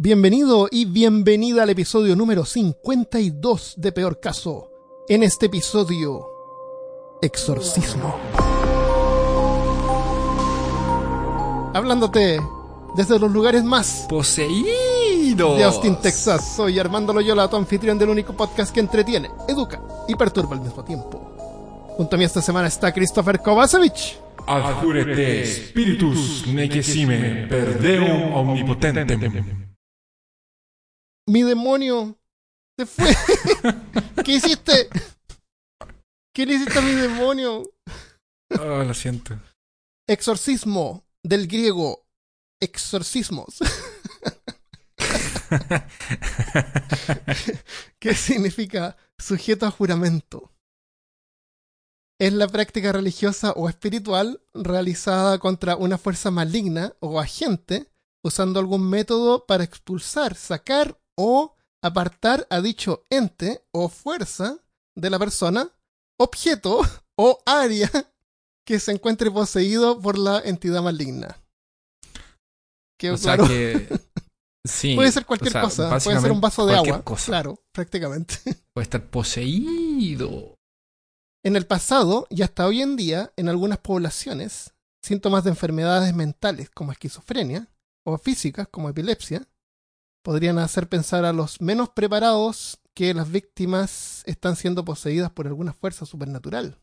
Bienvenido y bienvenida al episodio número 52 de Peor Caso. En este episodio, Exorcismo. Hablándote desde los lugares más Poseído. de Austin, Texas. Soy Armando Loyola, tu anfitrión del único podcast que entretiene, educa y perturba al mismo tiempo. Junto a mí esta semana está Christopher Kovacevic. Adjúrete, spiritus nequesime, perdeum omnipotentem. Mi demonio se fue. ¿Qué hiciste? ¿Qué le hiciste a mi demonio? Oh, lo siento. Exorcismo del griego exorcismos. ¿Qué significa sujeto a juramento? Es la práctica religiosa o espiritual realizada contra una fuerza maligna o agente usando algún método para expulsar, sacar o apartar a dicho ente o fuerza de la persona, objeto o área que se encuentre poseído por la entidad maligna. Que, O sea que. Sí. puede ser cualquier o sea, cosa, puede ser un vaso de agua. cosa. Claro, prácticamente. Puede estar poseído. En el pasado y hasta hoy en día, en algunas poblaciones, síntomas de enfermedades mentales como esquizofrenia o físicas como epilepsia podrían hacer pensar a los menos preparados que las víctimas están siendo poseídas por alguna fuerza supernatural.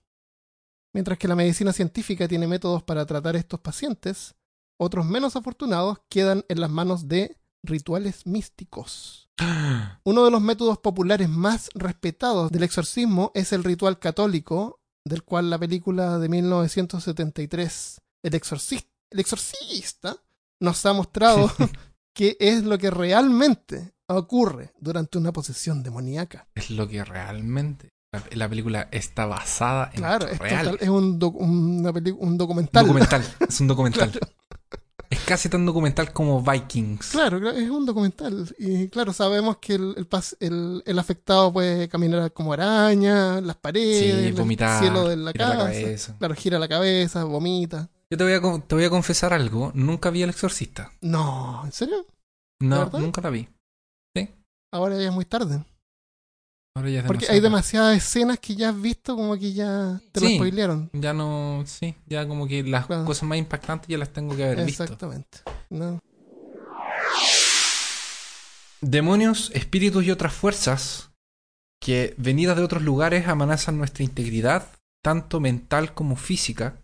Mientras que la medicina científica tiene métodos para tratar a estos pacientes, otros menos afortunados quedan en las manos de rituales místicos. Uno de los métodos populares más respetados del exorcismo es el ritual católico, del cual la película de 1973, El, Exorcis- El Exorcista, nos ha mostrado qué es lo que realmente ocurre durante una posesión demoníaca. Es lo que realmente. La, la película está basada en Claro, es, total- es un, doc- una un documental. documental. Es un documental. Claro. Es casi tan documental como Vikings. Claro, es un documental. Y claro, sabemos que el, el, pas- el- el afectado puede caminar como araña, las paredes, Sí, vomitar, el cielo de la girar la casa. cabeza. claro, gira la cabeza, vomita. Yo te voy, a, te voy a confesar algo. Nunca vi El Exorcista. No, ¿en serio? No, nunca la vi. Ahora ya es muy tarde. Ahora ya es Porque demasiado hay tarde. demasiadas escenas que ya has visto como que ya te lo Sí. spoilearon. Ya no, sí, ya como que las Claro. cosas más impactantes ya las tengo que haber visto. Exactamente. No. Demonios, espíritus y otras fuerzas que venidas de otros lugares amenazan nuestra integridad, tanto mental como física,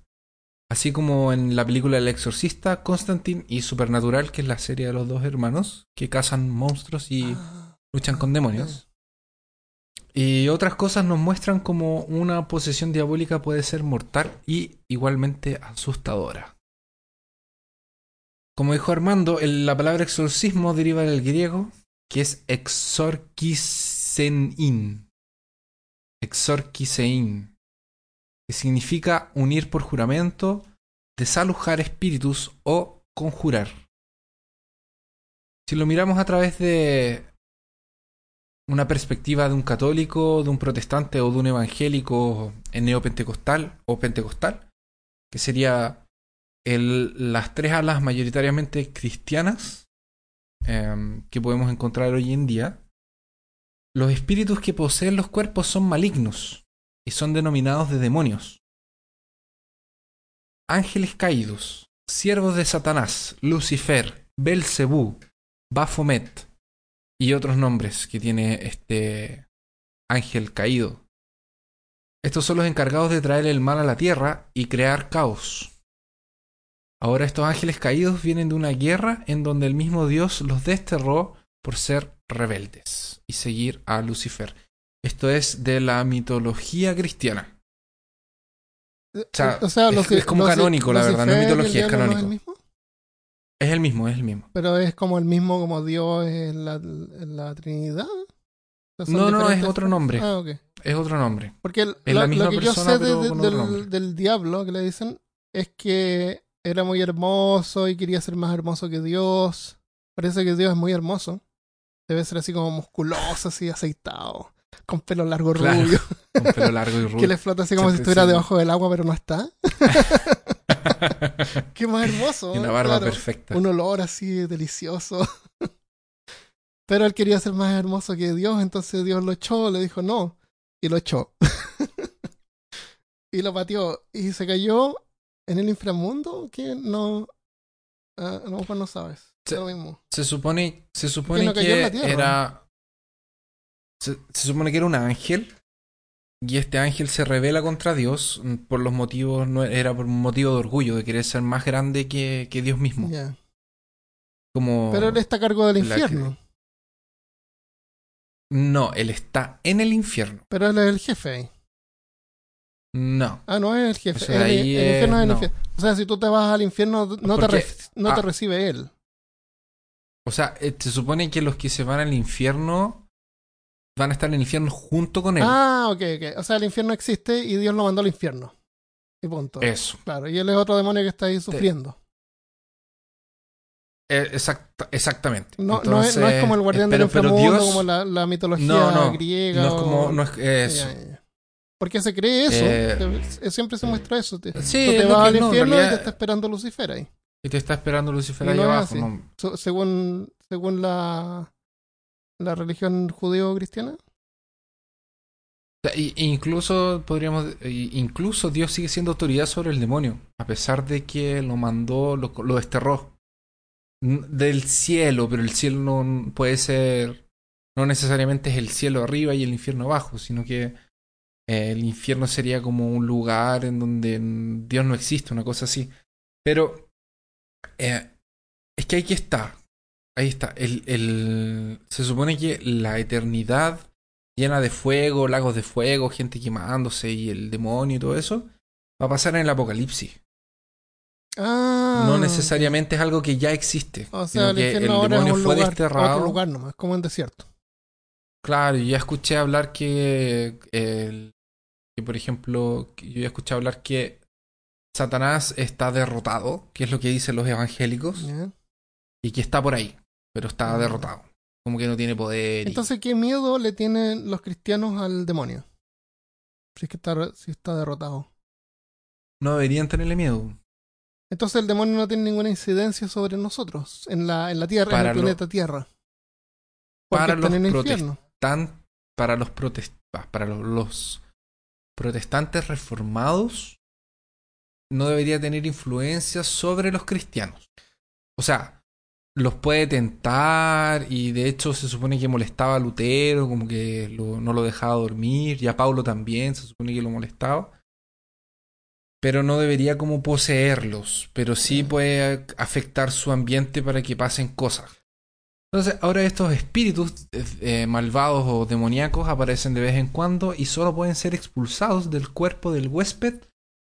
así como en la película El Exorcista, Constantine y Supernatural, que es la serie de los dos hermanos que cazan monstruos y luchan con demonios. Y otras cosas nos muestran como una posesión diabólica puede ser mortal y igualmente asustadora. Como dijo Armando, la palabra exorcismo deriva del griego, que es exorkisein. Exorkisein. Que significa unir por juramento, desalojar espíritus o conjurar. Si lo miramos a través de una perspectiva de un católico, de un protestante o de un evangélico neopentecostal o pentecostal, que sería las tres alas mayoritariamente cristianas em, que podemos encontrar hoy en día, los espíritus que poseen los cuerpos son malignos y son denominados de demonios. Ángeles caídos, siervos de Satanás, Lucifer, Belcebú, Baphomet, y otros nombres que tiene este ángel caído. Estos son los encargados de traer el mal a la tierra y crear caos. Ahora estos ángeles caídos vienen de una guerra en donde el mismo Dios los desterró por ser rebeldes y seguir a Lucifer. Esto es de la mitología cristiana. O sea, es- es como canónico, la verdad, no es mitología, es no canónico. el mismo? Es el mismo, es el mismo. Pero es como el mismo como Dios en la, en la Trinidad. O sea, son No, no, es otro nombre. Ah, ok. Es otro nombre. Porque el- Es lo, la lo misma que yo sé de- de- del, del diablo que le dicen es que era muy hermoso y quería ser más hermoso que Dios. Parece que Dios es muy hermoso. Debe ser así como musculoso, así aceitado, con pelo largo Claro. rubio, Con pelo largo y rubio. que le flota así como si estuviera sí. debajo del agua, pero no está. Qué más hermoso. Y una barba claro. perfecta. Un olor así delicioso. Pero él quería ser más hermoso que Dios, entonces Dios lo echó, le dijo no, y lo echó. y lo pateó, y se cayó en el inframundo, que no, ah, no, pues no sabes. Se- lo mismo. Se supone, se supone no cayó en que la tierra. era. Se, se supone que era un ángel. Y este ángel se revela contra Dios mm, por los motivos, no era por un motivo de orgullo, de querer ser más grande que, que Dios mismo. Ya. Como Pero él está a cargo del que- infierno. No, él está en el infierno. Pero él es el jefe ahí. No. Ah, no es el jefe. Eso el, ahí el infierno es el no. infierno. O sea, si tú te vas al infierno, no, te, re- no te recibe él. O sea, eh, se supone que los que se van al infierno van a estar en el infierno junto con él. Ah, ok, ok. O sea, el infierno existe y Dios lo mandó al infierno. Y punto. Eso. Claro, y él es otro demonio que está ahí sufriendo. Eh, exacta- exactamente. No, no, es, no es como el guardián del Dios como la, la mitología No, griega. no es o- como. No es eso. Ya, ya, ya. Porque se cree eso. Eh, Te- siempre se muestra eso. Te, Sí, tú te vas al infierno y te está esperando Lucifer ahí. Y te está esperando Lucifer ahí abajo. según según la, la religión y- e incluso podríamos. e- Incluso Dios sigue siendo autoridad sobre el demonio. A pesar de que lo mandó, lo, lo desterró. Del cielo, pero el cielo no puede ser. No necesariamente es el cielo arriba y el infierno abajo, sino que eh, el infierno sería como un lugar en donde Dios no existe, una cosa así. Pero eh, es que aquí está. Ahí está. El, el, se supone que la eternidad llena de fuego, lagos de fuego, gente quemándose y el demonio y todo eso, va a pasar en el apocalipsis. Ah. No necesariamente es algo que ya existe. O sino sea, el que ahora es demonio un fue lugar, desterrado. otro lugar nomás, como un desierto. Claro, yo ya escuché hablar que, el, que, por ejemplo, yo ya escuché hablar que Satanás está derrotado, que es lo que dicen los evangélicos, y que está por ahí, pero está Ah. derrotado. Como que no tiene poder. y- Entonces, ¿qué miedo le tienen los cristianos al demonio? Si es que está, si está derrotado. no deberían tenerle miedo. Entonces el demonio no tiene ninguna incidencia sobre nosotros en la, en la Tierra, en el lo- planeta Tierra. Porque Para están los en el infierno. Para los protest- para los, los protestantes reformados no debería tener influencia sobre los cristianos. O sea, los puede tentar y de hecho se supone que molestaba a Lutero, como que lo- no lo dejaba dormir, y a Paulo también se supone que lo molestaba. Pero no debería como poseerlos, pero sí puede afectar su ambiente para que pasen cosas. Entonces, ahora estos espíritus eh, malvados o demoníacos aparecen de vez en cuando y solo pueden ser expulsados del cuerpo del huésped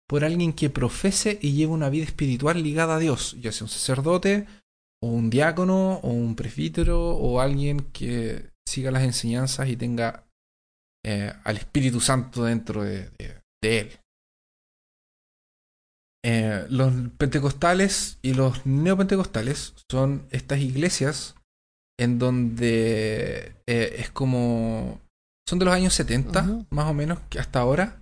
por alguien que profese y lleve una vida espiritual ligada a Dios, ya sea un sacerdote, o un diácono, o un presbítero, o alguien que siga las enseñanzas y tenga eh, al Espíritu Santo dentro de, de- de él. Eh, los pentecostales y los neopentecostales son estas iglesias en donde eh, es como... Son de los años 70, Ujú. más o menos, que hasta ahora.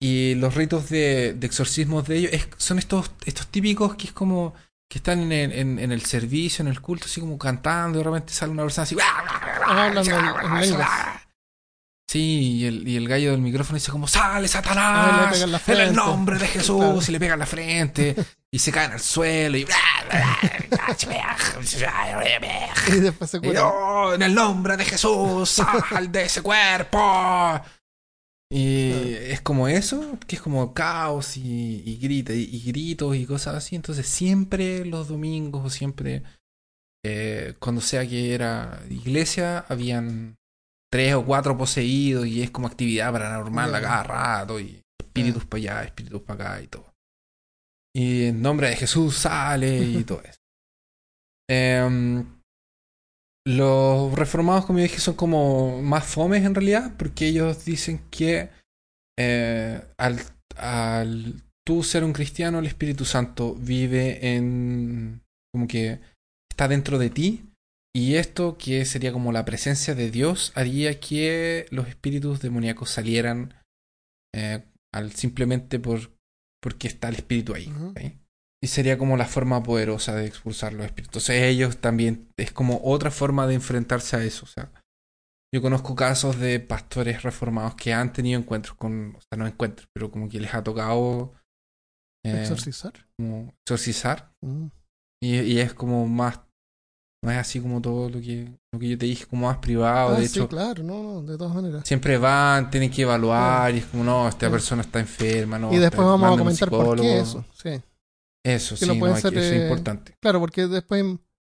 Y los ritos de, de exorcismos de ellos es- son estos, estos típicos que es como que están en el, en- en el servicio, en el culto, así como cantando, y de repente sale una persona así. Ah, en- en. Sí, y el, y el gallo del micrófono dice como, sale Ah, le Satanás, en el nombre de Jesús, Claro. y le pega en la frente, y se caen al suelo, y... Y después se Y. "Oh, en el nombre de Jesús, sal de ese cuerpo. Y es como eso, que es como caos y, y grita y, y gritos y cosas así. Entonces siempre los domingos o siempre eh, cuando sea que era iglesia habían tres o cuatro poseídos y es como actividad paranormal a cada rato y espíritus para allá, espíritus para acá y todo. Y en nombre de Jesús sale y todo eso. Em, los reformados, como yo dije, son como más fomes en realidad, porque ellos dicen que eh, al, al tú ser un cristiano, el Espíritu Santo vive en... como que está dentro de ti, y esto, que sería como la presencia de Dios, haría que los espíritus demoníacos salieran eh, al, simplemente por, porque está el espíritu ahí. Y sería como la forma poderosa de expulsar los espíritus. Entonces ellos también es como otra forma de enfrentarse a eso. O sea, yo conozco casos de pastores reformados que han tenido encuentros con, o sea, no encuentros, pero como que les ha tocado eh, Exorcizar. como exorcizar. Mm. Y, y es como más, no es así como todo lo que, lo que yo te dije, como más privado. Ah, de sí, hecho, claro, no, no, de todas maneras. siempre van, tienen que evaluar y es como, no, esta Sí. persona está enferma, no. y después vamos a comentar por qué eso. Sí. Eso, Que sí, no pueden ser, eso es eh, importante. Claro, porque después.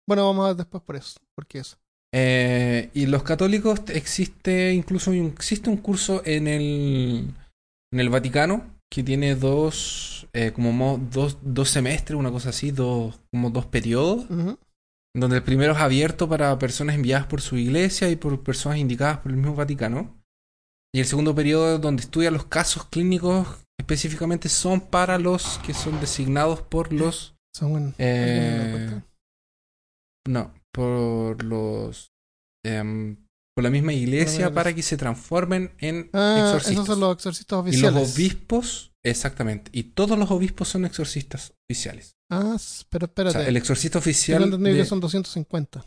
Bueno, vamos a ver después por eso. ¿Por qué eso? Eh, y los católicos existe incluso existe un curso en el en el Vaticano que tiene dos eh, como mo- dos, dos semestres una cosa así dos como dos periodos donde el primero es abierto para personas enviadas por su iglesia y por personas indicadas por el mismo Vaticano y el segundo periodo donde estudia los casos clínicos específicamente son para los que son designados por los Son en- Eh. No, por los. em, por la misma iglesia para que se transformen en Ah, exorcistas. esos son los exorcistas y los obispos, exactamente. Y todos los obispos son exorcistas oficiales. Ah, pero O espérate. sea, el exorcista oficial. entendido de- que son 250.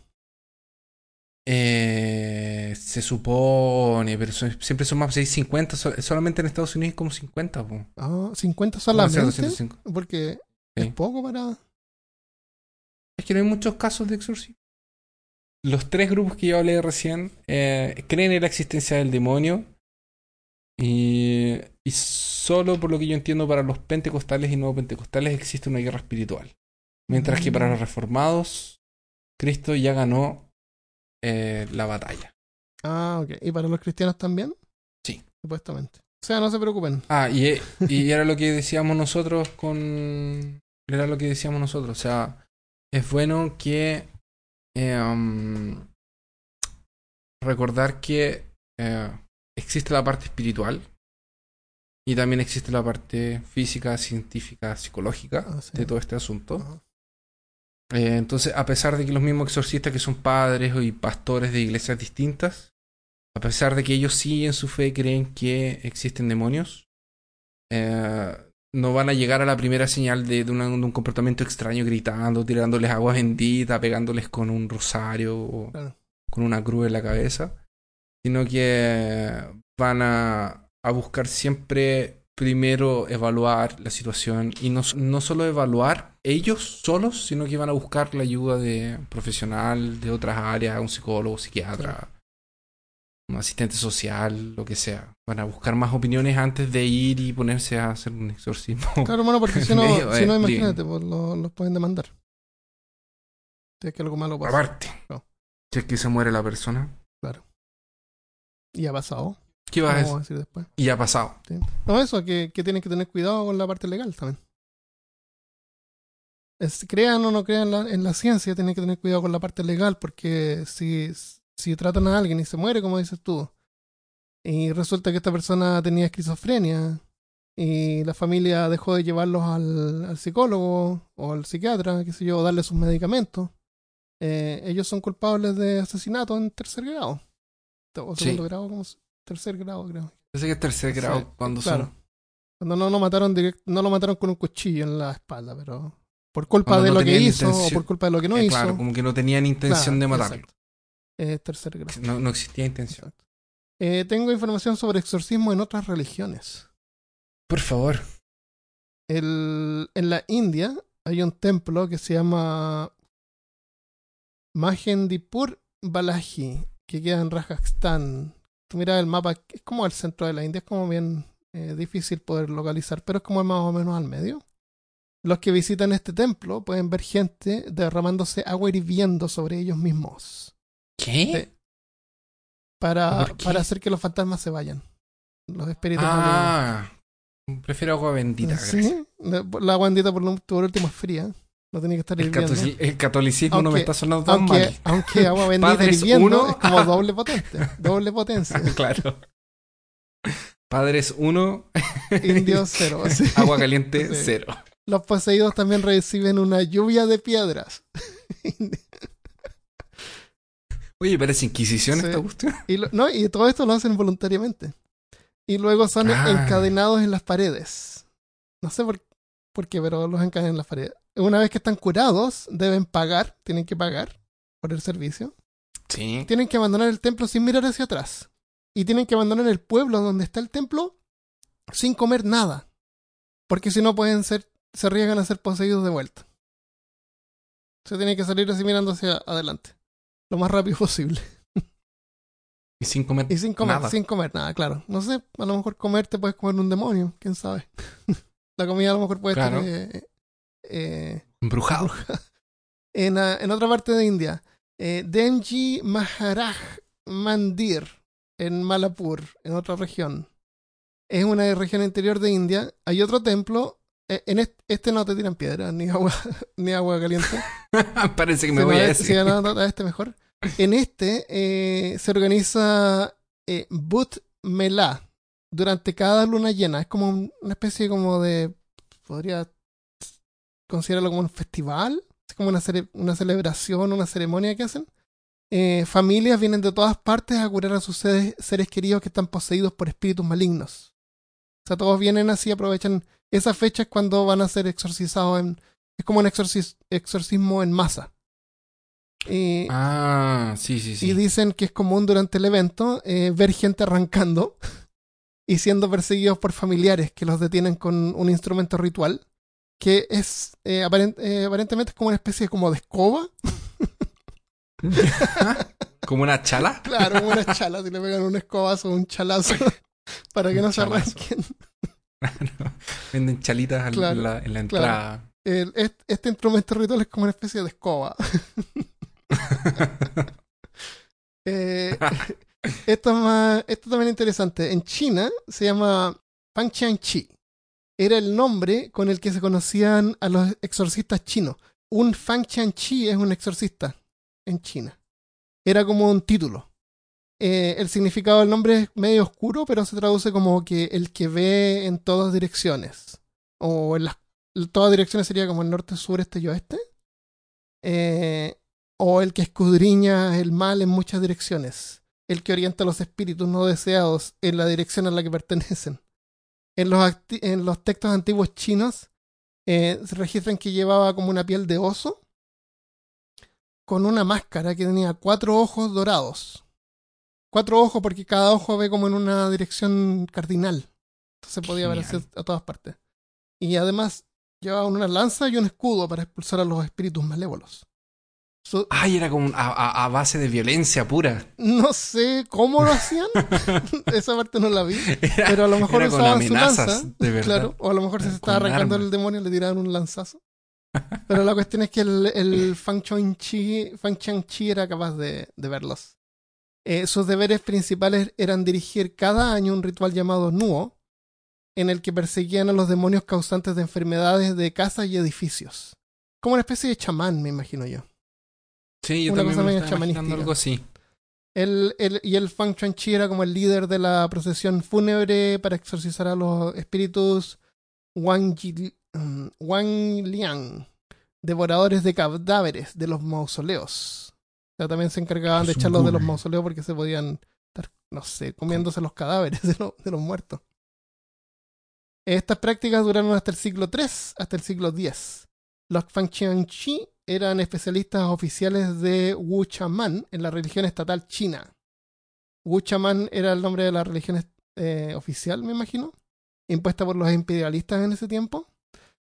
Eh, se supone, pero son- siempre son más 650. so- solamente en Estados Unidos hay como 50. po. Ah, 50 Van a ser solamente. 205. Porque Sí. es poco para. Es que no hay muchos casos de exorcismo. Los tres grupos que yo hablé recién eh, creen en la existencia del demonio. Y, y solo por lo que yo entiendo, para los pentecostales y no pentecostales existe una guerra espiritual. Mientras que para Mm. los reformados, Cristo ya ganó eh, la batalla. Ah, ok. ¿Y para los cristianos también? Sí. Supuestamente. O sea, no se preocupen. Ah, y, e- y era lo que decíamos nosotros con... Era lo que decíamos nosotros. O sea, es bueno que... eh, um, recordar que eh, existe la parte espiritual y también existe la parte física, científica, psicológica Ah, sí. de todo este asunto. Ajá. Eh, entonces, a pesar de que los mismos exorcistas que son padres y pastores de iglesias distintas, a pesar de que ellos sí en su fe creen que existen demonios, eh, no van a llegar a la primera señal de, de una- de un comportamiento extraño gritando, tirándoles agua bendita, pegándoles con un rosario o Claro. con una cruz en la cabeza, sino que van a, a buscar siempre primero evaluar la situación y no, no solo evaluar ellos solos, sino que van a buscar la ayuda de un profesional de otras áreas, un psicólogo, psiquiatra, un asistente social, lo que sea. Van a buscar más opiniones antes de ir y ponerse a hacer un exorcismo. Claro, hermano, porque si no, Medio, si no eh, imagínate, pues lo- los pueden demandar. Si es que algo malo pasa. Aparte, No. si es que se muere la persona, Y ha pasado. ¿Qué vas a decir? después. Y ha pasado. Sí. No, eso, que, que tienen que tener cuidado con la parte legal también. Es, crean o no crean la- en la ciencia, tienen que tener cuidado con la parte legal, porque si, si tratan a alguien y se muere, como dices tú, y resulta que esta persona tenía esquizofrenia, y la familia dejó de llevarlos al, al psicólogo o al psiquiatra, qué sé yo, o darle sus medicamentos, eh, ellos son culpables de asesinato en tercer grado. O Sí. segundo grado, como tercer grado, creo. Parece que es tercer grado Sí, cuando claro. son Cuando no lo mataron direct- no lo mataron con un cuchillo en la espalda, pero por culpa Cuando de no lo que hizo o por culpa de lo que no Eh, hizo. Claro, como que no tenían intención Claro, de matarlo. Es tercer grado. No, no existía intención. Eh, tengo información sobre exorcismo en otras religiones. Por favor. El, en la India hay un templo que se llama Mahendipur Balaji, que queda en Rajasthan. Tú miras el mapa, es como el centro de la India, es como bien eh, difícil poder localizar, pero es como más o menos al medio. Los que visitan este templo pueden ver gente derramándose agua hirviendo sobre ellos mismos ¿Qué? Sí. para, para hacer que los fantasmas se vayan. Los espíritus. Ah, prefiero agua bendita. Sí, la, la agua bendita por, lo- por último es fría. No tenía que estar El, hirviendo. el catolicismo no me está sonando tan Aunque, mal. aunque agua bendita hirviendo uno. es como doble potente. Doble potencia. claro. Padres 1, Indio cero. sí. agua caliente Sí. 0. Los poseídos también reciben una lluvia de piedras. Oye, parece Inquisición Sí. esta cuestión. y, lo- no, y todo esto lo hacen voluntariamente. Y luego son Ah. encadenados en las paredes. No sé por, por qué, pero los encadenan en las paredes. Una vez que están curados, deben pagar, tienen que pagar por el servicio. Sí. Tienen que abandonar el templo sin mirar hacia atrás. Y tienen que abandonar el pueblo donde está el templo sin comer nada. Porque si no pueden ser, se arriesgan a ser poseídos de vuelta. Se tiene que salir así mirando hacia adelante. Lo más rápido posible. Y sin comer. Y sin comer, Nada. sin comer nada, claro. No sé, a lo mejor comer te puedes comer un demonio, quién sabe. La comida a lo mejor puede Claro. estar eh, eh, Embrujado. en, en otra parte de India. Eh, Denji Maharaj Mandir, en Malapur, en otra región. Es una región interior de India. Hay otro templo. eh, en este, este no te tiran piedra, ni agua, ni agua caliente. Parece que me voy no, a decir. a este mejor. En este eh, se organiza eh, But Mela durante cada luna llena. Es como un- una especie como de. Podría considerarlo como un festival. Es como una, cele- una celebración, una ceremonia que hacen. Eh, familias vienen de todas partes a curar a sus seres, seres queridos que están poseídos por espíritus malignos. O sea, todos vienen así, aprovechan esas fechas cuando van a ser exorcizados en. Es como un exorcis- exorcismo en masa. Y, Ah, sí, sí, sí. y dicen que es común durante el evento eh, ver gente arrancando y siendo perseguidos por familiares que los detienen con un instrumento ritual que es eh, aparent- eh, aparentemente es como una especie como de escoba. Como una chala. Claro, como una chala, si le pegan un escobazo o un chalazo para que Un no se chalazo. arranquen. Venden chalitas Claro, en, la, en la claro. entrada. El- est- este instrumento ritual es como una especie de escoba. Eh, esto, es más, esto también es interesante. En China se llama Fang Chi. Era el nombre con el que se conocían a los exorcistas chinos. Un Fang Chi es un exorcista en China. Era como un título. Eh, el significado del nombre es medio oscuro, pero se traduce como que el que ve en todas direcciones. O en las todas direcciones sería como el norte, sur, este y oeste. Eh, o el que escudriña el mal en muchas direcciones. El que orienta los espíritus no deseados en la dirección a la que pertenecen. En los, en los textos antiguos chinos eh, se registran que llevaba como una piel de oso con una máscara que tenía cuatro ojos dorados. Cuatro ojos porque cada ojo ve como en una dirección cardinal. Entonces podía hacia- a todas partes. Y además llevaba una lanza y un escudo para expulsar a los espíritus malévolos. Ay, era como a, a- a base de violencia pura. no sé cómo lo hacían, esa parte no la vi, Era, pero a lo mejor usaban su lanza, de verdad. claro, o a lo mejor se Con estaba arrancando el demonio le tiraban un lanzazo. Pero la cuestión es que el, el Fang Chi, Fang Chang Chi era capaz de, de verlos. Eh, sus deberes principales eran dirigir cada año un ritual llamado Nuo, en el que perseguían a los demonios causantes de enfermedades de casas y edificios. Como una especie de chamán, me imagino yo. Sí, yo una también cosa me medio estaba imaginando chamanística. algo así. El, el- y el Fang Chuan-Chi era como el líder de la procesión fúnebre para exorcizar a los espíritus Wang, Yi- mm, Wang Liang, devoradores de cadáveres de los mausoleos. O sea, también se encargaban de Los echarlos de los mausoleos porque se podían estar, no sé, comiéndose los cadáveres de, lo- de los muertos. Estas prácticas duraron hasta el siglo III, hasta el siglo X. Los Fang Chi eran especialistas oficiales de Wu Chaman en la religión estatal china. Wu Chaman era el nombre de la religión eh, oficial, me imagino, impuesta por los imperialistas en ese tiempo,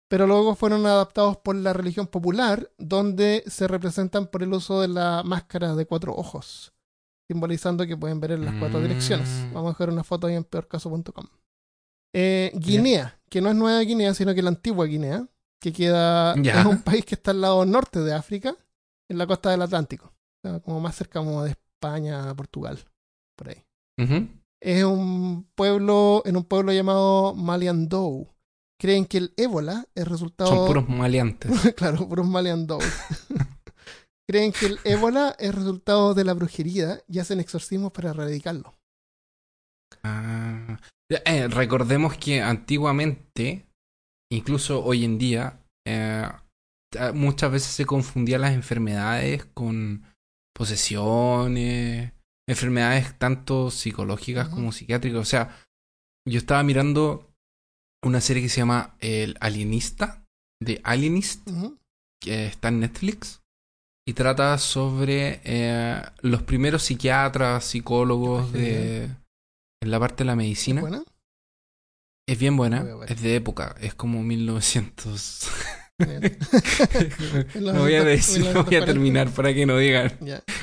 pero luego fueron adaptados por la religión popular, donde se representan por el uso de la máscara de cuatro ojos, simbolizando que pueden ver en las cuatro Mm. direcciones. Vamos a dejar una foto ahí en peorcaso.com. Eh, Guinea, que no es Nueva Guinea, sino que la antigua Guinea, que queda Ya. es un país que está al lado norte de África, en la costa del Atlántico, o sea, como más cerca como de España, Portugal, por ahí. Es un pueblo, en un pueblo llamado Maliandou. Creen que el ébola es resultado Son puros maleantes. claro, puros Maliandou. Creen que el ébola es resultado de la brujería y hacen exorcismos para erradicarlo. Ah. Eh, recordemos que antiguamente, incluso hoy en día, eh, muchas veces se confundían las enfermedades con posesiones, enfermedades tanto psicológicas como psiquiátricas. O sea, yo estaba mirando una serie que se llama El Alienista The Alienist, que está en Netflix. Y trata sobre eh, los primeros psiquiatras, psicólogos de, en la parte de la medicina. Buena. Es bien buena, es de época, es como 1900. Bien. no voy a decir, no voy a 1940. terminar para que no digan.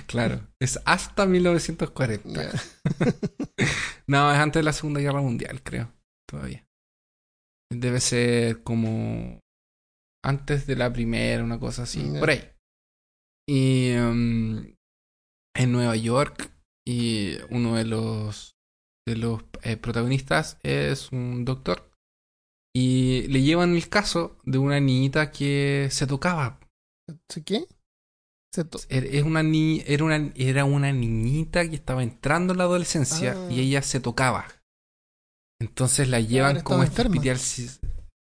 Claro, es hasta 1940. ya. No, es antes de la Segunda Guerra Mundial, creo, todavía. Debe ser como antes de la primera, una cosa así, por ahí. Y em, en Nueva York, y uno de los, de los eh, protagonistas es un doctor. Y le llevan el caso de una niñita que se tocaba. Se to- Er- Es una ni era, una, era una niñita que estaba entrando en la adolescencia Ah. y ella se tocaba. Entonces la llevan como este hospital.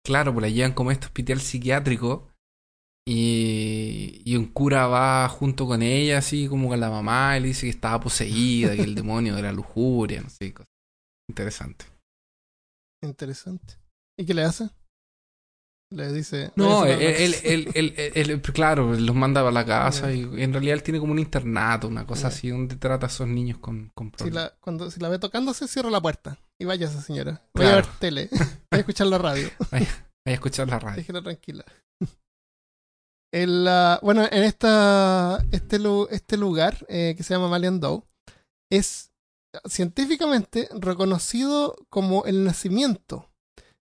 Claro, pues la llevan como este hospital psiquiátrico. Y, y un cura va junto con ella, así como con la mamá, y le dice que estaba poseída, que el demonio era lujuria, no sé, cosas. Interesante. Interesante. ¿Y qué le hace? Le dice. No, le él, él, él, él- él- él- claro, los manda a la casa y en realidad él tiene como un internato, una cosa así, donde trata a esos niños con, con más. Si problemas. la, cuando, si la ve tocándose, cierra la puerta. Y váyase, señora. Voy a ver tele. Voy a escuchar la radio. Vaya a escuchar la radio. Déjela tranquila. El, bueno, en esta, este, este lugar eh, que se llama Maliandou es científicamente reconocido como el nacimiento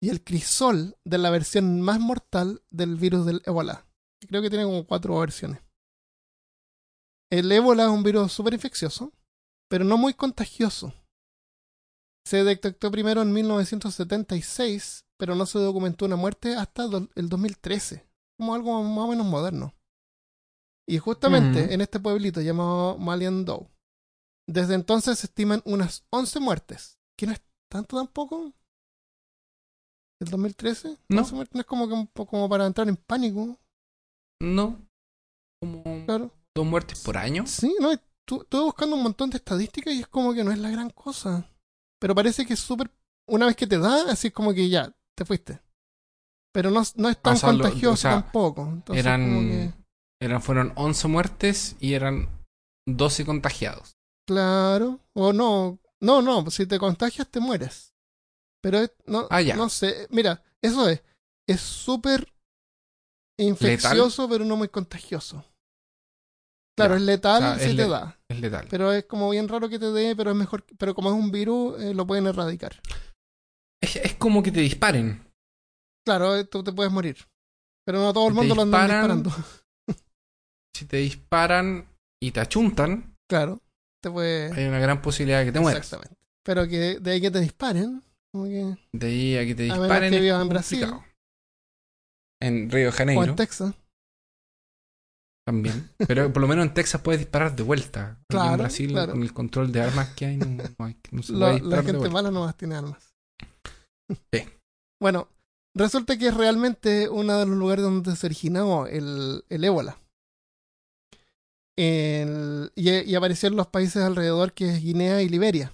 y el crisol de la versión más mortal del virus del ébola. Creo que tiene como cuatro versiones. El ébola es un virus súper infeccioso, pero no muy contagioso. Se detectó primero en 1976, pero no se documentó una muerte hasta el 2013, como algo más o menos moderno. Y justamente Ujú. en este pueblito llamado Maliandou, desde entonces se estiman unas 11 muertes, que no es tanto tampoco. ¿El 2013? No. 11 muertes no es como, que como para entrar en pánico, No. Como claro. dos muertes por año. Sí, no, tu- estuve buscando un montón de estadísticas y es como que no es la gran cosa. Pero parece que es súper. Una vez que te da, así es como que ya, te fuiste. Pero no, no es tan O sea, lo- contagioso o sea, tampoco. Entonces, eran- que, Eran, fueron 11 muertes y eran 12 contagiados. Claro. O no. No, no, si te contagias te mueres. Pero no, Ah, ya. no sé. Mira, eso es. Es súper infeccioso, pero no muy contagioso. Claro, Ya. es letal O sea, si te da. Es letal. Pero es como bien raro que te dé, pero es mejor. Pero como es un virus, eh, lo pueden erradicar. Es, es como que te disparen. Claro, eh, tú te puedes morir. Pero no todo el mundo lo anda disparan. disparando. Si te disparan y te achuntan, Claro, te puede. hay una gran posibilidad de que te mueras. Exactamente. Pero que de ahí que te disparen, como que. De ahí a que te A menos disparen que vivas en Brasil. En Río de O Janeiro en Texas. también. Pero por lo menos en Texas puedes disparar de vuelta. Porque Claro, en Brasil, claro. con el control de armas que hay, no, no hay- no se puede la de gente mala no más tiene armas. Sí. Bueno, resulta que es realmente uno de los lugares donde se originó el, el ébola. El- y, y apareció en los países alrededor, que es Guinea y Liberia.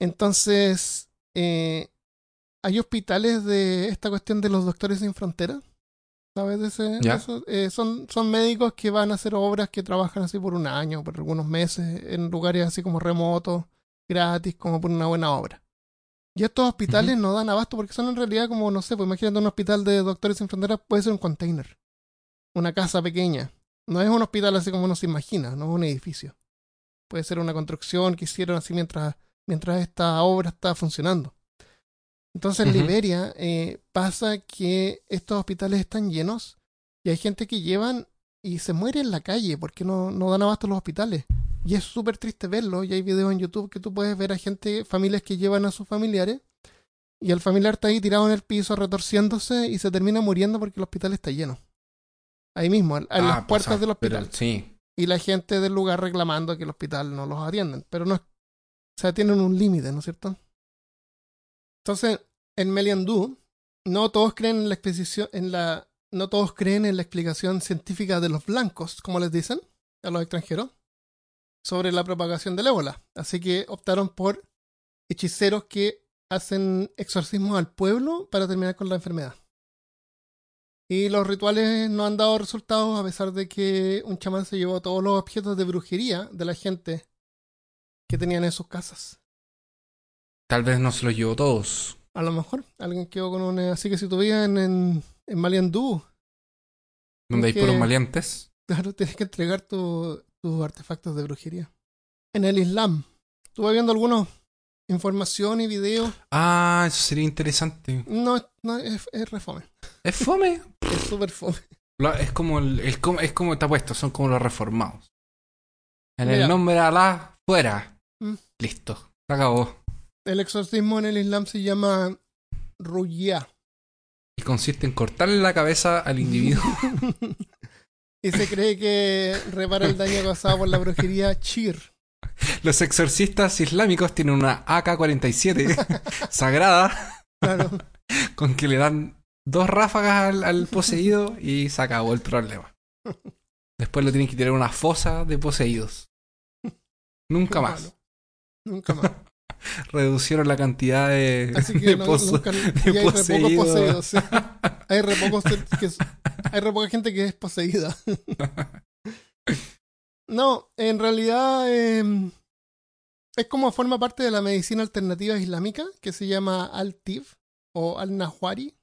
Entonces, eh, hay hospitales de esta cuestión de los doctores sin fronteras. ¿Sabes de ese? eso? Eh, son, son médicos que van a hacer obras que trabajan así por un año, por algunos meses, en lugares así como remotos, gratis, como por una buena obra. Y estos hospitales no dan abasto porque son en realidad como, no sé, pues imagínate un hospital de Doctores Sin Fronteras puede ser un container, una casa pequeña. No es un hospital así como uno se imagina, no es un edificio. Puede ser una construcción que hicieron así mientras, mientras esta obra está funcionando. Entonces en. Liberia eh, pasa que estos hospitales están llenos y hay gente que llevan y se muere en la calle porque no, no dan abasto los hospitales. Y es súper triste verlo. Y hay videos en YouTube que tú puedes ver a gente, familias que llevan a sus familiares. Y el familiar está ahí tirado en el piso, retorciéndose y se termina muriendo porque el hospital está lleno. Ahí mismo, en en Ah, las puertas pasa, del pero hospital. sí. Y la gente del lugar reclamando que el hospital no los atienden. Pero no es. O sea, tienen un límite, ¿no es cierto? Entonces, en Meliandú, no todos creen en la exposición, en la. No todos creen en la explicación científica de los blancos, como les dicen, a los extranjeros, sobre la propagación del ébola. Así que optaron por hechiceros que hacen exorcismos al pueblo para terminar con la enfermedad. Y los rituales no han dado resultados a pesar de que un chamán se llevó todos los objetos de brujería de la gente que tenían en sus casas. Tal vez no se los llevó todos. A lo mejor alguien quedó con un... Así que si en, en, en Maliandú, Donde hay que- puros maleantes. claro, tienes que entregar tu- tus artefactos de brujería. En el Islam, estuve viendo algunos información y videos. Ah, eso sería interesante. No, no es, es refome. Es fome. Es súper fome. Es como el, el como- es como está puesto, son como los reformados. En Mira. el nombre de Alá, fuera. Mm. Listo. Se acabó. El exorcismo en el Islam se llama Ruya. Y consiste en cortarle la cabeza al individuo. y se cree que repara el daño causado por la brujería Chir. Los exorcistas islámicos tienen una AK-47 sagrada Claro. con que le dan dos ráfagas al, al poseído y se acabó el problema. Después lo tienen que tirar a una fosa de poseídos. Nunca más. malo. Nunca más. Reducieron la cantidad de, Así que de no, pozo- nunca, de y hay re pocos poseídos. poseídos. sí. Hay re pocos que hay re poca gente que es poseída. No, en realidad eh, es como forma parte de la medicina alternativa islámica que se llama Al-Tib o Al-Nahwari,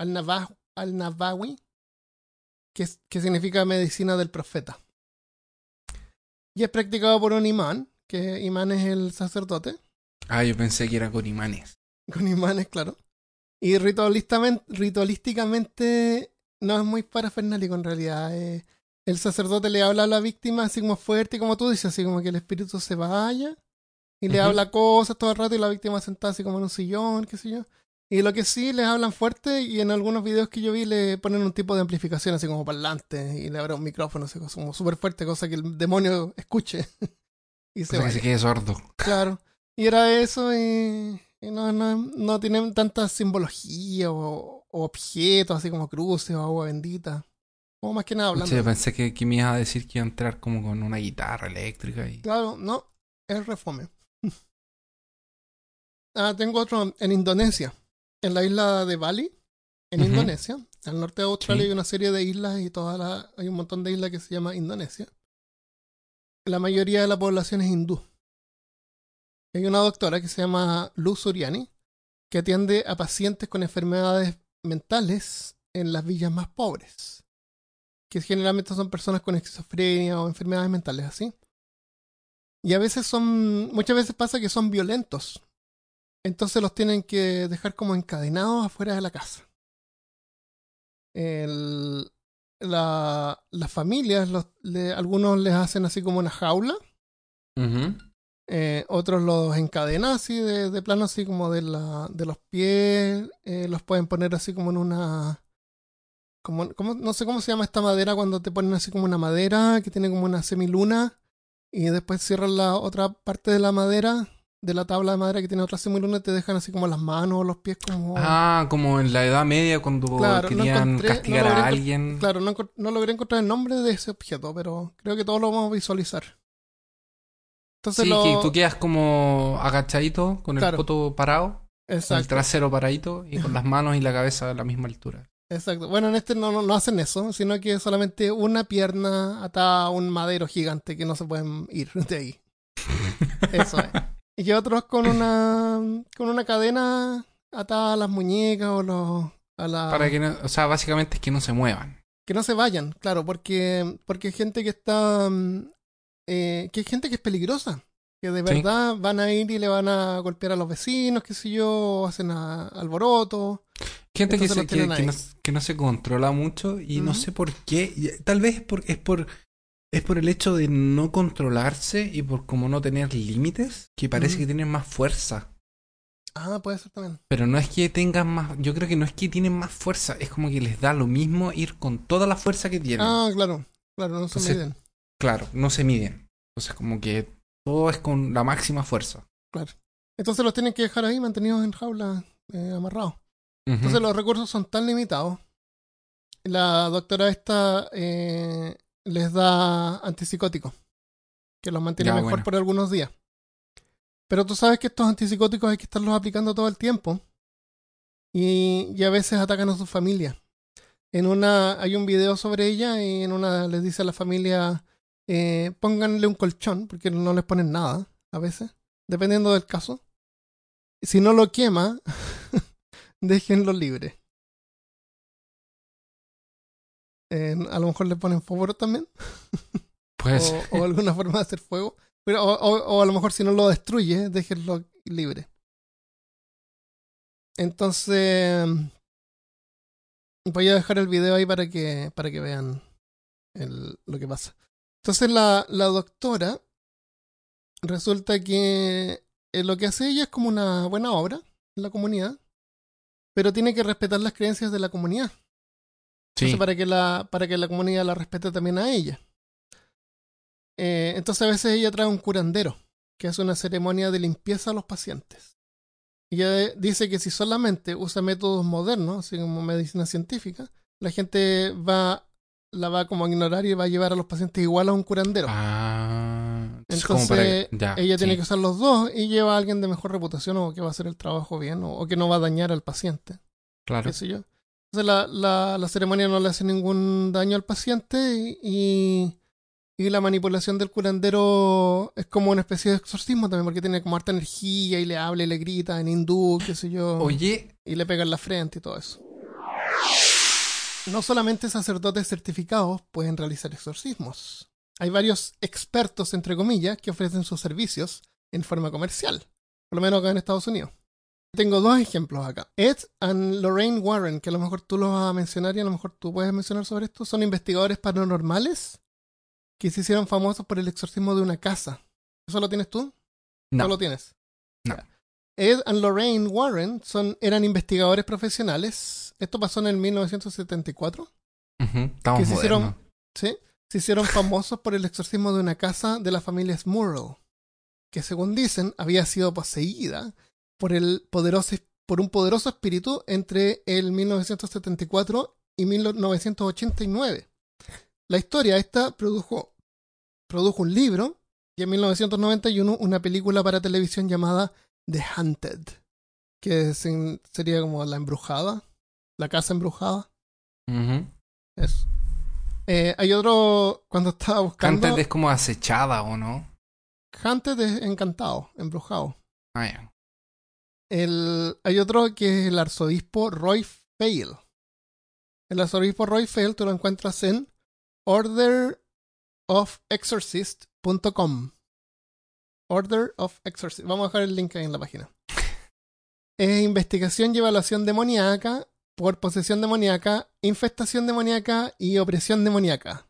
Al-Navah- Al-Nabawi, que, es- que significa medicina del profeta. Y es practicado por un imán, que imán es el sacerdote, Ah, yo pensé que era con imanes. con imanes, claro. Y ritualísticamente no es muy parafernálico en realidad. eh, el sacerdote le habla a la víctima así como fuerte, como tú dices, así como que el espíritu se vaya. Y le habla cosas todo el rato y la víctima sentada así como en un sillón, qué sé yo. Y lo que sí, les hablan fuerte y en algunos videos que yo vi le ponen un tipo de amplificación así como parlante y le abren un micrófono así como súper fuerte, cosa que el demonio escuche. y se que se quede sordo. Claro. Y era eso y, y no, no, no tienen tanta simbología o, o objetos así como cruces o agua bendita. Como más que nada hablando. Sí, yo pensé que, que me ibas a decir que iba a entrar como con una guitarra eléctrica y... Claro, no, es refome. ah, tengo otro en Indonesia, en la isla de Bali, en Ujú. Indonesia. Al norte de Australia Sí. hay una serie de islas y toda la, hay un montón de islas que se llama Indonesia. La mayoría de la población es hindú. Hay una doctora que se llama Luz Suriani que atiende a pacientes con enfermedades mentales en las villas más pobres, que generalmente son personas con esquizofrenia o enfermedades mentales así. Y a veces son, muchas veces pasa que son violentos. Entonces los tienen que dejar como encadenados afuera de la casa. El, la, las familias, los, le- algunos les hacen así como una jaula, eh, otros los encadenan así de, de plano, así como de, la, de los pies, eh, los pueden poner así como en una... Como, como, no sé cómo se llama esta madera cuando te ponen así como una madera que tiene como una semiluna y después cierran la otra parte de la madera, de la tabla de madera que tiene otra semiluna y te dejan así como las manos o los pies como... Ah, como en la Edad Media cuando Claro, querían castigar no a alguien. Claro, no, no logré encontrar el nombre de ese objeto, pero creo que todos lo vamos a visualizar. Entonces Sí, lo... que tú quedas como agachadito, con el poto parado, con el trasero paradito y con las manos y la cabeza a la misma altura. Exacto. Bueno, en este no, no, no hacen eso, sino que solamente una pierna atada a un madero gigante que no se pueden ir de ahí. Eso es. Y otros con una con una cadena atada a las muñecas o los, a la Para que no, o sea, básicamente es que no se muevan. que no se vayan, claro, porque porque hay gente que está mm, eh, que hay gente que es peligrosa, que de Sí. verdad van a ir y le van a golpear a los vecinos, qué sé yo, hacen a- alboroto. Gente que, se, que, que no, que no se controla mucho y no sé por qué. Tal vez es por, es por es por el hecho de no controlarse y por como no tener límites, que parece que tienen más fuerza. Ah, puede ser también. Pero no es que tengan más, yo creo que no es que tienen más fuerza, es como que les da lo mismo ir con toda la fuerza que tienen. Ah, claro, claro, no se Entonces- miden. Claro, no se miden. Entonces como que todo es con la máxima fuerza. Entonces los tienen que dejar ahí mantenidos en jaula, eh, amarrados. Entonces los recursos son tan limitados. La doctora esta eh, les da antipsicóticos, que los mantiene Ya, mejor bueno. por algunos días. Pero tú sabes que estos antipsicóticos hay que estarlos aplicando todo el tiempo. Y, y a veces atacan a su familia. En una hay un video sobre ella y en una les dice a la familia eh, pónganle un colchón porque no les ponen nada a veces, dependiendo del caso. Si no lo quema, déjenlo libre. Eh, a lo mejor le ponen favor también. Pues o, o alguna forma de hacer fuego. Pero, o, o- o a lo mejor si no lo destruye, déjenlo libre. Entonces, voy a dejar el video ahí para que, para que vean el- lo que pasa. Entonces la, la doctora resulta que eh, lo que hace ella es como una buena obra en la comunidad, pero tiene que respetar las creencias de la comunidad. sí. Entonces, para que la, para que la comunidad la respete también a ella. Eh, entonces, a veces ella trae un curandero, que hace una ceremonia de limpieza a los pacientes. Y ella dice que si solamente usa métodos modernos, así como medicina científica, la gente va, la va como a ignorar y va a llevar a los pacientes igual a un curandero. Ah, entonces, para ya, ella tiene que usar los dos y lleva a alguien de mejor reputación o que va a hacer el trabajo bien o, o que no va a dañar al paciente Claro. qué sé yo. Entonces la, la, la ceremonia no le hace ningún daño al paciente y, y la manipulación del curandero es como una especie de exorcismo también porque tiene como harta energía y le habla y le grita en hindú, qué sé yo, Oye, y le pega en la frente y todo eso. No solamente sacerdotes certificados pueden realizar exorcismos. Hay varios expertos, entre comillas, que ofrecen sus servicios en forma comercial, por lo menos acá en Estados Unidos. Tengo dos ejemplos acá. Ed and Lorraine Warren, que a lo mejor tú los vas a mencionar y a lo mejor tú puedes mencionar sobre esto, son investigadores paranormales que se hicieron famosos por el exorcismo de una casa. ¿Eso lo tienes tú? no. lo tienes? No. Ed and Lorraine Warren son, eran investigadores profesionales. Esto pasó en el 1974. Ujú, Estamos que se hicieron- modernos. ¿sí? Se hicieron famosos por el exorcismo de una casa de la familia Smurl, que según dicen había sido poseída por, el poderoso, por un poderoso espíritu entre el 1974 y 1989. La historia esta produjo, produjo un libro y en 1991 una película para televisión llamada The Hunted, que se- sería como la embrujada, la casa embrujada. Ujú. Eso. Eh, hay otro, cuando estaba buscando. Hunted es como acechada, ¿o no? Hunted es encantado, embrujado. Ah, ya. El, hay otro que es el arzobispo Roy Fail. El arzobispo Roy Fail tú lo encuentras en orderofexorcist.com. Order of Exorcist. Vamos a dejar el link ahí en la página. Es investigación y evaluación demoníaca por posesión demoníaca, infestación demoníaca y opresión demoníaca.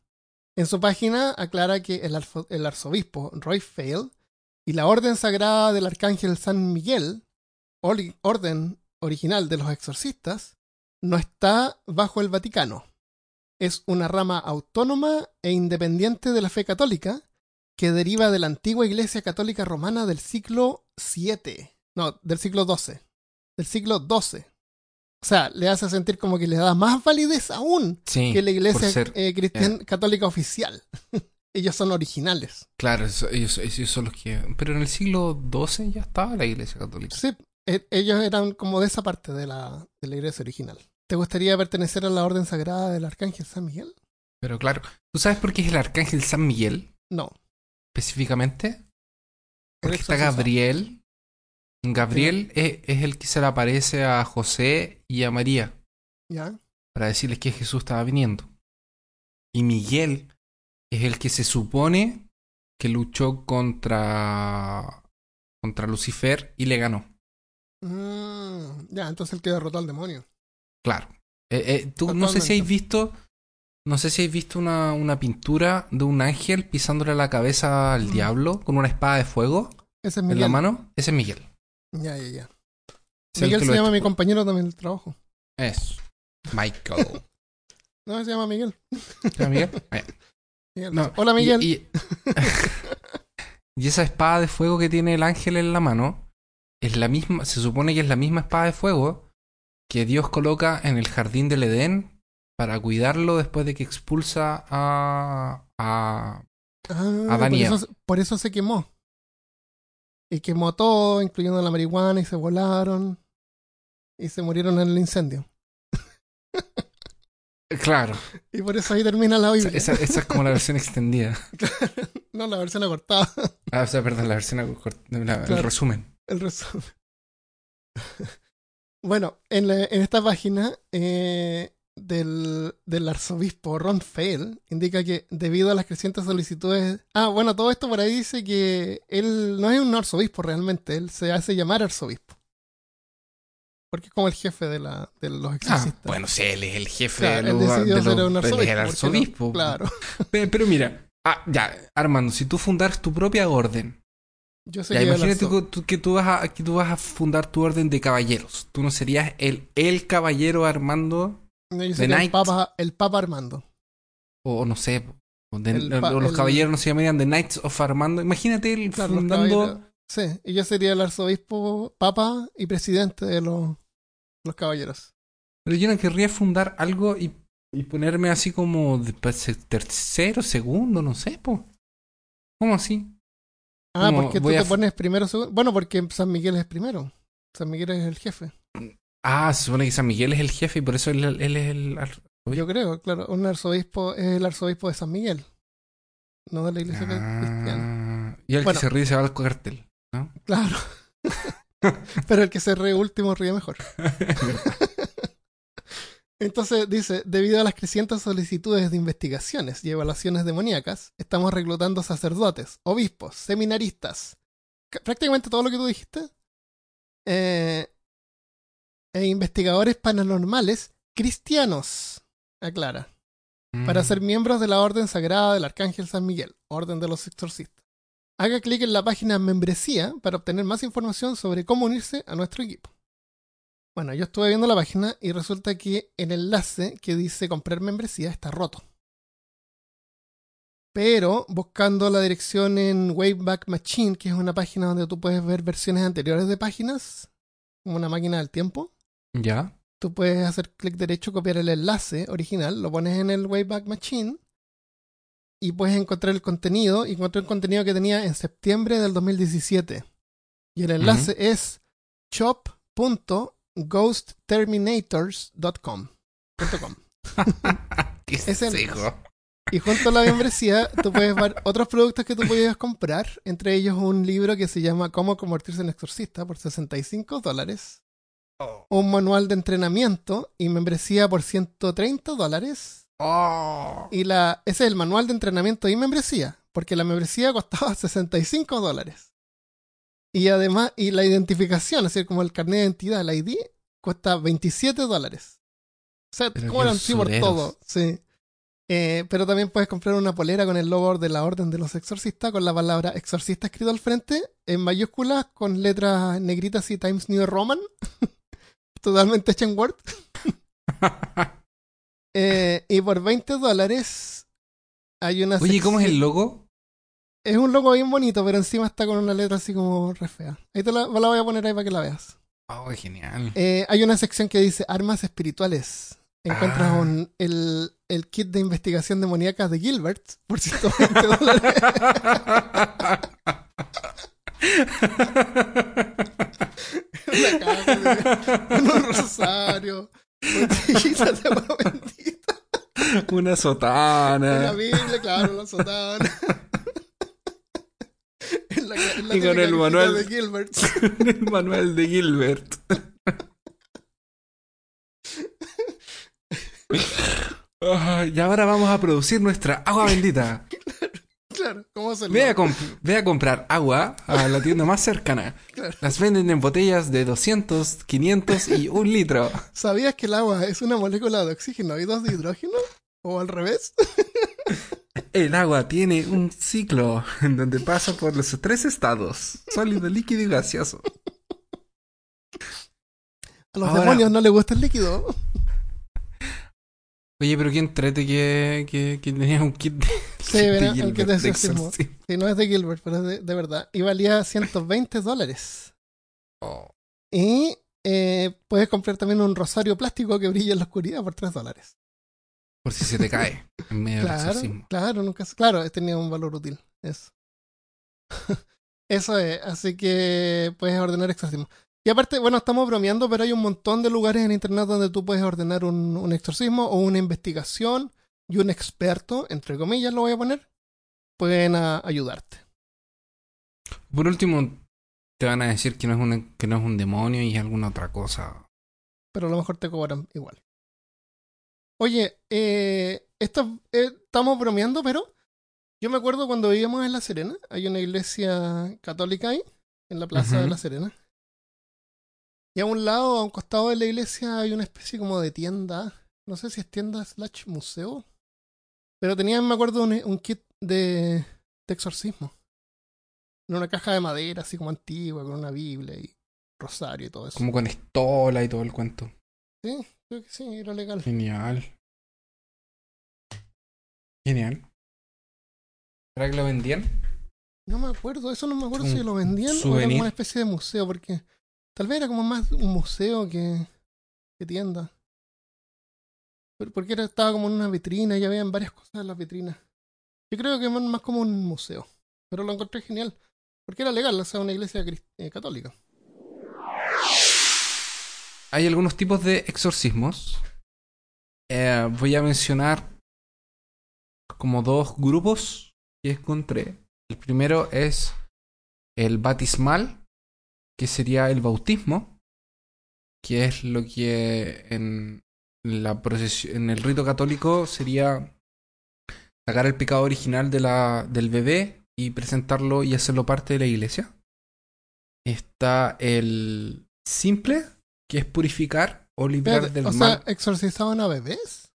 En su página aclara que el, arzo- el arzobispo Roy Fail y la Orden Sagrada del Arcángel San Miguel, orden original de los exorcistas, no está bajo el Vaticano. Es una rama autónoma e independiente de la fe católica que deriva de la antigua Iglesia Católica Romana del siglo VII. No, del siglo XII. Del siglo XII. O sea, le hace sentir como que le da más validez aún Sí, que la Iglesia ser- eh, cristiana católica oficial. Ellos son originales. Claro, eso- ellos, ellos son los que... Pero en el siglo XII ya estaba la Iglesia Católica. Sí, e- ellos eran como de esa parte de la, de la iglesia original. ¿Te gustaría pertenecer a la orden sagrada del Arcángel San Miguel? Pero claro, ¿tú sabes por qué es el Arcángel San Miguel No. específicamente? por Porque está exorcizado. Gabriel. Es, es el que se le aparece a José y a María ¿Ya? para decirles que Jesús estaba viniendo. Y Miguel es el que se supone que luchó contra contra Lucifer y le ganó. Mm, ya, entonces el que derrotó al demonio. Claro. Eh, eh, tú no sé si habéis visto. No sé si habéis visto una, una pintura de un ángel pisándole la cabeza al Mm. diablo con una espada de fuego Ese es en la mano. Ese es Miguel. Ya, ya, ya. Miguel se llama mi compañero también del trabajo. Eso. Michael. No, se llama Miguel. ¿Se llama Miguel? Ya. Miguel. No, Hola, Miguel. Y, y- y esa espada de fuego que tiene el ángel en la mano es la misma, se supone que es la misma espada de fuego que Dios coloca en el jardín del Edén para cuidarlo después de que expulsa a, a Ah, por, eso, Eva. por eso se quemó. Y quemó todo, incluyendo la marihuana, y se volaron. Y se murieron en el incendio. Claro. Y por eso ahí termina la Biblia. Esa, esa es como la versión extendida. no, la versión acortada. Ah, o sea, perdón, la versión acort- la- el Claro. resumen. El resumen. bueno, en, la- en esta página eh, del, del arzobispo Ron Fail indica que debido a las crecientes solicitudes... Ah, bueno, todo esto por ahí dice que él no es un arzobispo realmente, él se hace llamar arzobispo. Porque es como el jefe de, la, de los Ah, exorcistas. bueno, sí, él es el jefe Claro, de los, de ser los- arzobispo. Claro. Pero, pero mira, ah, ya, Armando, si tú fundaras tu propia orden, Yo ya imagínate que tú, que tú vas a, que tú vas a fundar tu orden de caballeros. Tú no serías el, el caballero Armando, El papa, el papa Armando. o no sé, o, de- El pa- o los el- caballeros no se llamarían The Knights of Armando. Imagínate él Claro, fundando. Sí, y yo sería el arzobispo, papa y presidente de los, los caballeros. Pero yo no querría fundar algo y, y ponerme así como de, pues, tercero, segundo, no sé, po. ¿Cómo así? Ah, porque tú te pones primero, segundo. Bueno, porque San Miguel es primero. San Miguel es el jefe. Ah, se supone que San Miguel es el jefe y por eso él, él es el. ar- Yo creo, claro. Un arzobispo es el arzobispo de San Miguel. No de la iglesia cristiana. Ah, y el Bueno. que se ríe se va al cartel. Claro. Pero el que se ríe último ríe mejor. Entonces dice, debido a las crecientes solicitudes de investigaciones y evaluaciones demoníacas, estamos reclutando sacerdotes, obispos, seminaristas, ca- prácticamente todo lo que tú dijiste, eh, e investigadores paranormales cristianos, aclara, para Mm. ser miembros de la Orden Sagrada del Arcángel San Miguel, Orden de los Exorcistas. Haga clic en la página Membresía para obtener más información sobre cómo unirse a nuestro equipo. Bueno, yo estuve viendo la página y resulta que el enlace que dice comprar membresía está roto. Pero buscando la dirección en Wayback Machine, que es una página donde tú puedes ver versiones anteriores de páginas, como una máquina del tiempo, Ya. tú puedes hacer clic derecho, copiar el enlace original, lo pones en el Wayback Machine y puedes encontrar el contenido. Y encontré el contenido que tenía en septiembre del 2017. Y el enlace es shop.ghostterminators.com. punto com. ¿Qué Es el- hijo? Y junto a la membresía, tú puedes ver otros productos que tú podías comprar, entre ellos un libro que se llama Cómo convertirse en exorcista por 65 dólares, Oh. un manual de entrenamiento y membresía por 130 dólares. Oh. Y la, ese es el manual de entrenamiento y membresía, porque la membresía costaba 65 dólares. Y además, y la identificación, es decir, como el carnet de identidad, el ID, cuesta 27 dólares. O sea, cobran sí por todo, sí. Eh, pero también puedes comprar una polera con el logo de la Orden de los Exorcistas, con la palabra exorcista escrito al frente, en mayúsculas, con letras negritas y Times New Roman, totalmente hecha en Word. Eh, y por 20 dólares hay una Oye, ¿cómo es sección- el logo? Es un logo bien bonito, pero encima está con una letra así como re fea. Ahí te la, la voy a poner ahí para que la veas. Oh, genial. Eh, hay una sección que dice armas espirituales. Encuentras Ah. un- el, el kit de investigación demoníaca de Gilbert por 120 dólares. Una caja de- con un rosario, botellitas de agua bendita, Una una sotana. Biblia, claro, la sotana. En la, en la Y con el manual. de Gilbert. el manual de Gilbert. Ah, y ahora vamos a producir nuestra agua bendita. Claro, ¿cómo hacerlo? Ve a, comp- ve a comprar agua a la tienda más cercana. Claro. Las venden en botellas de 200, 500 y un litro. ¿Sabías que el agua es una molécula de oxígeno y dos de hidrógeno? ¿O al revés? El agua tiene un ciclo en donde pasa por los tres estados: sólido, líquido y gaseoso. A los Ahora- demonios no les gusta el líquido. Oye, pero ¿quién trate que, que, que tenía un kit de, Sí, de verá, el kit de de exorcismo. Sí, no es de Gilbert, pero es de, de verdad. Y valía 120 dólares. Oh. Y eh, puedes comprar también un rosario plástico que brilla en la oscuridad por 3 dólares. Por si se te cae en medio del Claro, exorcismo. claro, nunca, claro, tenía un valor útil. Eso. Eso es, así que puedes ordenar exorcismo. Y aparte, bueno, estamos bromeando, pero hay un montón de lugares en internet donde tú puedes ordenar un, un exorcismo o una investigación y un experto, entre comillas lo voy a poner, pueden a- ayudarte. Por último, te van a decir que no, es un, que no es un demonio y es alguna otra cosa. Pero a lo mejor te cobran igual. Oye, eh, esto, eh, estamos bromeando, pero yo me acuerdo cuando vivíamos en La Serena, hay una iglesia católica ahí, en la plaza de. La Serena. Y a un lado, a un costado de la iglesia, hay una especie como de tienda. No sé si es tienda slash museo. Pero tenían, me acuerdo, un, un kit de, de exorcismo. En una caja de madera, así como antigua, con una Biblia y rosario y todo eso. Como con estola y todo el cuento. Sí, creo que sí, era legal. Genial. Genial. ¿Será que lo vendían? No me acuerdo, eso no me acuerdo si lo vendían o era souvenir. una especie de museo, porque tal vez era como más un museo que, que tienda. Porque era, estaba como en una vitrina y habían varias cosas en las vitrinas. Yo creo que más más como un museo, pero lo encontré genial, porque era legal, o sea, una iglesia eh, católica. Hay algunos tipos de exorcismos. Eh, voy a mencionar como dos grupos que encontré. El primero es el batismal, que sería el bautismo, que es lo que en la procesión, en el rito católico sería sacar el pecado original de la, del bebé y presentarlo y hacerlo parte de la iglesia. Está el simple, que es purificar o librar Espérate, del o mal. sea, ¿exorcizaban a bebés?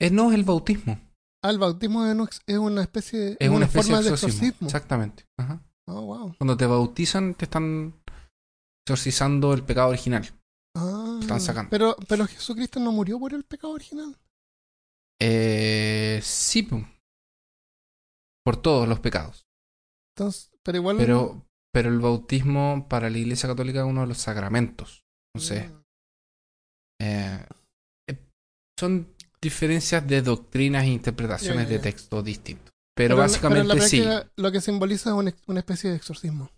Eh, no es el bautismo, Ah, el bautismo es, una especie de, es una, especie forma de de exorcismo. exorcismo. Exactamente. Ajá. Oh, wow. Cuando te bautizan, te están exorcizando el pecado original. Ah, Están sacando. Pero, pero Jesucristo no murió por el pecado original. Eh, sí, po. por todos los pecados. Entonces, pero igual. Pero, pero el bautismo para la Iglesia Católica es uno de los sacramentos. Entonces, Mm. eh, eh, son diferencias de doctrinas e interpretaciones de texto distintos. Pero básicamente pero en la sí. Lo que simboliza es una, una especie de exorcismo.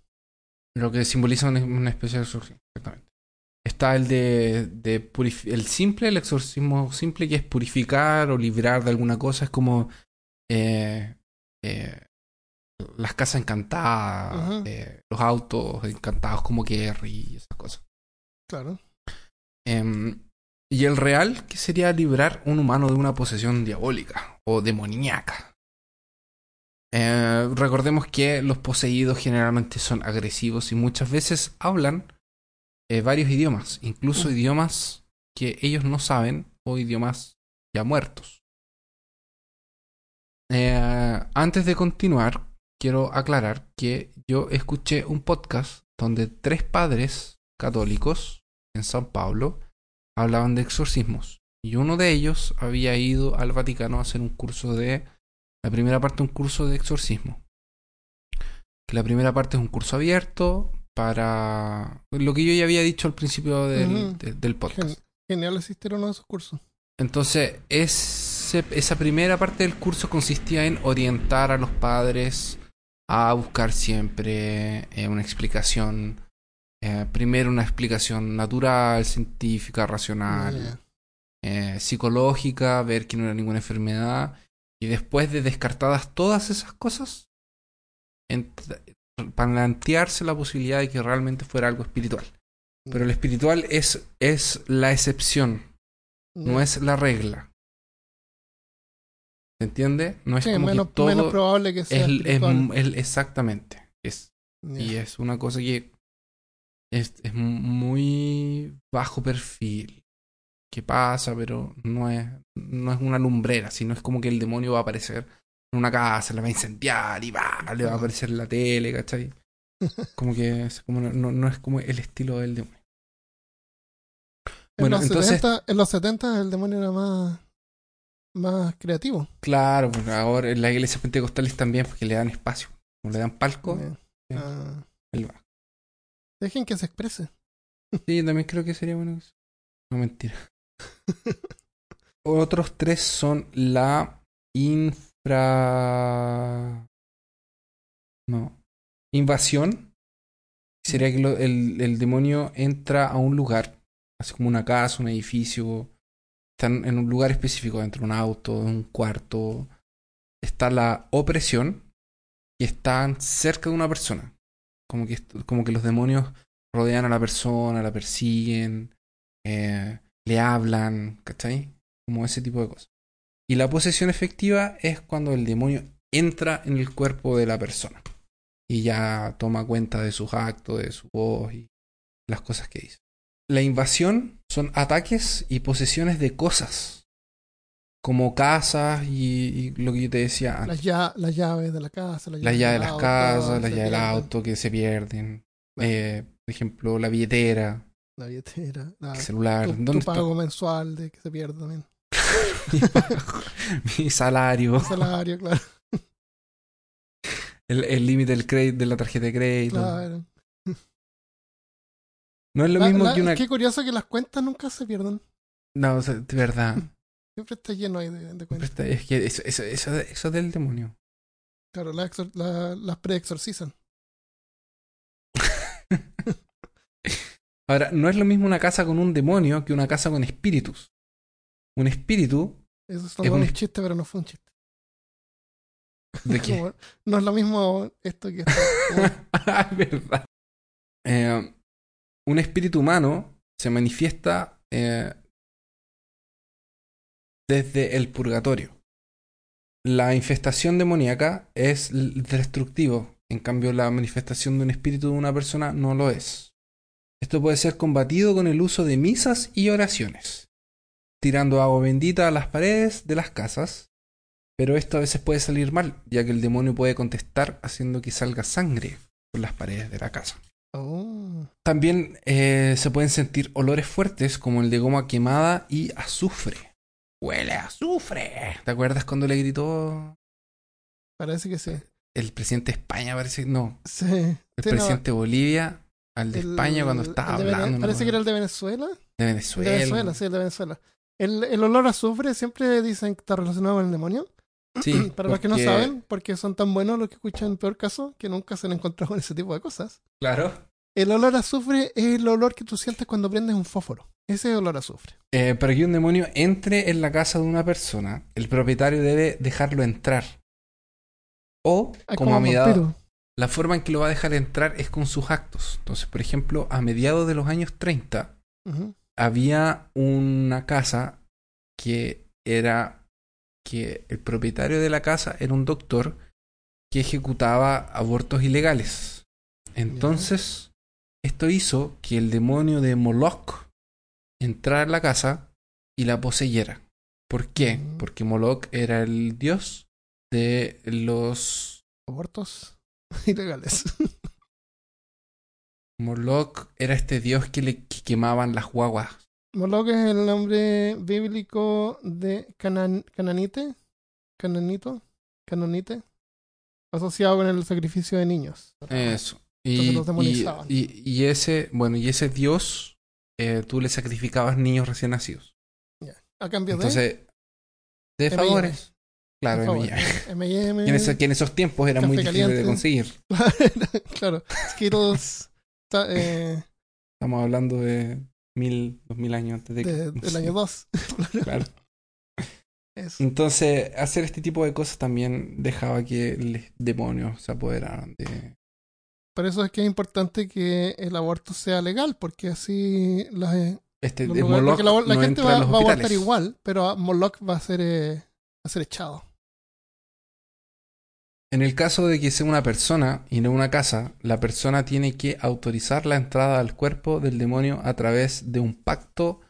Lo que simboliza una, una especie de exorcismo, exactamente. Está el de, de el simple, el exorcismo simple, que es purificar o librar de alguna cosa. Es como eh, eh, las casas encantadas, eh, los autos encantados como Kerry y esas cosas. Claro. Em, y el real, que sería librar un humano de una posesión diabólica o demoníaca. Eh, recordemos que los poseídos generalmente son agresivos y muchas veces hablan eh, varios idiomas, incluso Mm. idiomas que ellos no saben o idiomas ya muertos. Eh, antes de continuar, quiero aclarar que yo escuché un podcast donde tres padres católicos en San Pablo hablaban de exorcismos. Y uno de ellos había ido al Vaticano a hacer un curso de. La primera parte, un curso de exorcismo. La primera parte es un curso abierto para. Lo que yo ya había dicho al principio del, Ujú. de- del podcast. Gen- genial asistir a uno de esos cursos. Entonces, ese- esa primera parte del curso consistía en orientar a los padres a buscar siempre eh, una explicación. eh, primero una explicación natural, científica, racional, eh, psicológica, ver que no era ninguna enfermedad. Y después de descartadas todas esas cosas, plantearse la posibilidad de que realmente fuera algo espiritual. Pero el espiritual es, es la excepción, no es la regla. ¿Se entiende? No es Sí, como menos, que todo menos probable que sea es, es- espiritual. es- exactamente. Es, y es una cosa que es, es muy bajo perfil. Que pasa, pero no es, no es una lumbrera, sino es como que el demonio va a aparecer en una casa, la va a incendiar y va, le va a aparecer en la tele, ¿cachai? Como que es como no, no- es como el estilo del demonio. en, bueno, los entonces- 70, en los 70 el demonio era más, más creativo. Claro, pues ahora en las iglesias pentecostales también, porque le dan espacio, como le dan palco, sí. Ah, dejen que se exprese. Sí, también creo que sería bueno. No, mentira. Otros tres son la infra... No. Invasión, sería que el, el demonio entra a un lugar, así como una casa, un edificio, están en un lugar específico, dentro de un auto, en un cuarto, está la opresión y están cerca de una persona. Como que, como que los demonios rodean a la persona, la persiguen, eh, le hablan, ¿cachai? Como ese tipo de cosas. Y la posesión efectiva es cuando el demonio entra en el cuerpo de la persona y ya toma cuenta de sus actos, de su voz y las cosas que dice. La invasión son ataques y posesiones de cosas, como casas y, y lo que yo te decía antes. Las, llaves de la casa, las llaves llaves de del las auto, casas, las llaves del auto que se pierden. Bueno. Eh, por ejemplo, la billetera, La billetera, la- el celular. tu, tu ¿Dónde está pago mensual de que se pierde también. mi salario? El salario, claro. El el límite del crédito de la tarjeta de crédito. claro. No es lo La- mismo la- que una. Qué curioso que las cuentas nunca se pierdan. No, o sea, de verdad. Siempre está lleno ahí de, cuentas. está- Es que eso, eso, eso, eso es del demonio. Claro, las, la- las preexorcizan. Ahora, no es lo mismo una casa con un demonio que una casa con espíritus. Un espíritu. Eso es Es un chiste, pero no fue un chiste. ¿De qué? Como- no es lo mismo esto que esto. Ah, es verdad. Eh, un espíritu humano se manifiesta eh, desde el purgatorio. La infestación demoníaca es destructivo, en cambio la manifestación de un espíritu de una persona no lo es. Esto puede ser combatido con el uso de misas y oraciones, tirando agua bendita a las paredes de las casas, pero esto a veces puede salir mal, ya que el demonio puede contestar haciendo que salga sangre por las paredes de la casa. Oh, También eh, se pueden sentir olores fuertes como el de goma quemada y azufre. Huele a azufre. ¿Te acuerdas cuando le gritó parece que sí. el presidente de España? Parece no, Sí. el Sí, presidente de Bolivia al de el- España cuando estaba Vene- hablando. ¿no? Parece que era el de Venezuela. de El Venezuela. de Venezuela, sí, el de Venezuela. El, el olor a azufre siempre dicen que está relacionado con el demonio. Sí, Para los que no saben, porque son tan buenos los que escuchan peor caso, que nunca se han encontrado con ese tipo de cosas. Claro. El olor a azufre es el olor que tú sientes cuando prendes un fósforo. Ese es el olor a azufre. Eh, para que un demonio entre en la casa de una persona, el propietario debe dejarlo entrar. O, Es como a un mediados, vampiro. La forma en que lo va a dejar entrar es con sus actos. Entonces, por ejemplo, a mediados de los años 30 Ujú. había una casa que era que el propietario de la casa era un doctor que ejecutaba abortos ilegales. Entonces, esto hizo que el demonio de Moloch entrara en la casa y la poseyera. ¿Por qué? Mm. Porque Moloch era el dios de los Abortos ilegales. Moloch era este dios que le que quemaban las guaguas. Moloch es el nombre bíblico de Canan- Cananite, Cananito, Canonite, asociado con el sacrificio de niños. Eso. Y, y, y- y ese, bueno, y ese dios, eh, tú le sacrificabas niños recién nacidos. A cambio de Entonces, de favores. Claro, M&M. En, que en esos tiempos era muy difícil de conseguir. claro, Skittles ta- eh, Estamos hablando de mil, dos mil años antes de, de- del año 2. Claro. Eso. Entonces, hacer este tipo de cosas también dejaba que los demonios se apoderaran de. Por eso es que es importante que el aborto sea legal, porque así las, eh, Este, los lugares- la, la no gente va, va a abortar igual, pero Moloch va a ser, eh, va a ser echado. En el caso de que sea una persona y no una casa, la persona tiene que autorizar la entrada al cuerpo del demonio a través de un pacto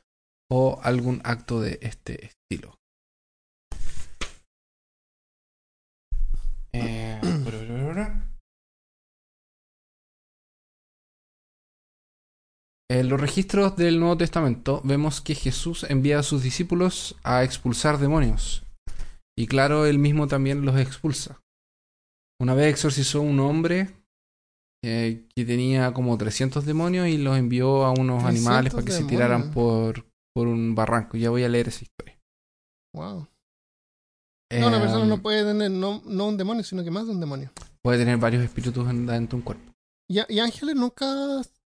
o algún acto de este estilo. Eh, En los registros del Nuevo Testamento vemos que Jesús envía a sus discípulos a expulsar demonios. Y claro, él mismo también los expulsa. Una vez exorcizó un hombre eh, que tenía como 300 demonios y los envió a unos 300 animales para que se tiraran por, por un barranco. Ya voy a leer esa historia. Wow. No, una persona no puede tener no, no un demonio, sino que más de un demonio. puede tener varios espíritus en- dentro de un cuerpo. ¿Y, y ángeles nunca,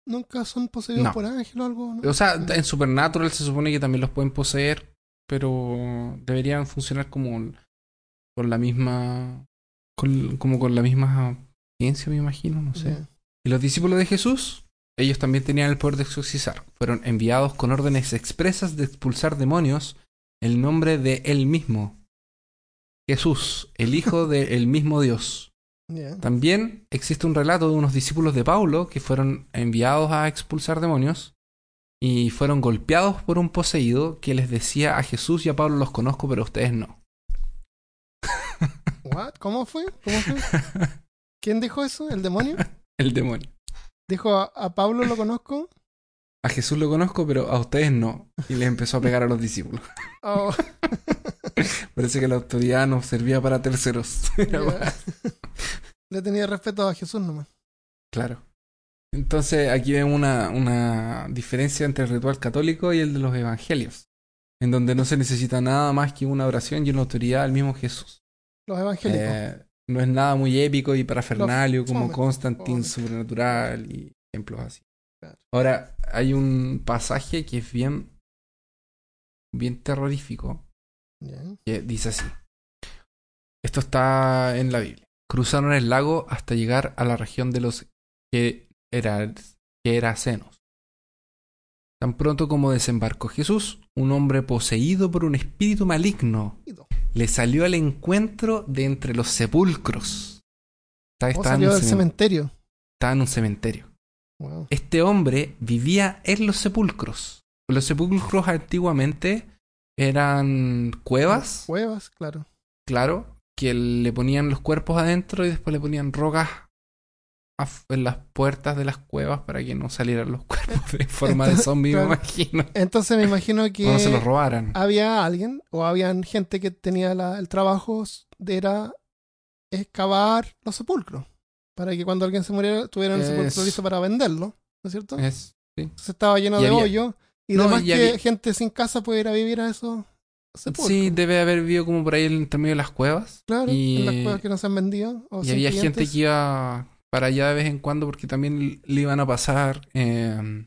nunca son poseídos No. por ángeles o algo? ¿no? O sea, en Supernatural se supone que también los pueden poseer, pero deberían funcionar como con la misma. Con- como con la misma ciencia, me imagino, no sé. Y los discípulos de Jesús, ellos también tenían el poder de exorcizar. Fueron enviados con órdenes expresas de expulsar demonios en nombre de Él mismo. Jesús, el Hijo del mismo Dios. También existe un relato de unos discípulos de Pablo que fueron enviados a expulsar demonios y fueron golpeados por un poseído que les decía a Jesús y a Pablo los conozco, pero a ustedes no. What? ¿Cómo fue? ¿Cómo fue? ¿Quién dijo eso? ¿El demonio? El demonio. Dijo a, a Pablo lo conozco. A Jesús lo conozco, pero a ustedes no. Y les empezó a pegar a los discípulos. Oh, Parece que la autoridad no servía para terceros. Le tenía respeto a Jesús nomás. Claro. Entonces aquí vemos una, una diferencia entre el ritual católico y el de los evangelios, en donde no se necesita nada más que una oración y una autoridad al mismo Jesús. Los evangélicos. Eh, no es nada muy épico y parafernalio como fome, Constantine fome. Y ejemplos así. Claro. Ahora, hay un pasaje que es bien, bien terrorífico, que dice así. Esto está en la Biblia. Cruzaron el lago hasta llegar a la región de los que era, Gerasenos. Tan pronto como desembarcó Jesús, un hombre poseído por un espíritu maligno le salió al encuentro de entre los sepulcros. Estaba, ¿Cómo estaba en salió un del cemen- cementerio? estaba en un cementerio. Wow. Este hombre vivía en los sepulcros. Los sepulcros antiguamente eran cuevas, Cuevas, claro. claro, que le ponían los cuerpos adentro y después le ponían rocas en las puertas de las cuevas para que no salieran los cuerpos de forma de zombie, me imagino. Entonces me imagino O no que se los robaran. había alguien o habían gente que tenía la- el trabajo de era excavar los sepulcros. Para que cuando alguien se muriera tuvieran el sepulcro listo para venderlo. ¿No es cierto? Es, sí. Entonces estaba lleno Y de hoyos. Y No, además y que había- gente sin casa puede ir a vivir a esos sepulcros. Sí, debe haber vivido como por ahí entre medio de las cuevas. Claro, y- en las cuevas que no se han vendido. O Y había gente que iba para allá de vez en cuando porque también le iban a pasar. eh,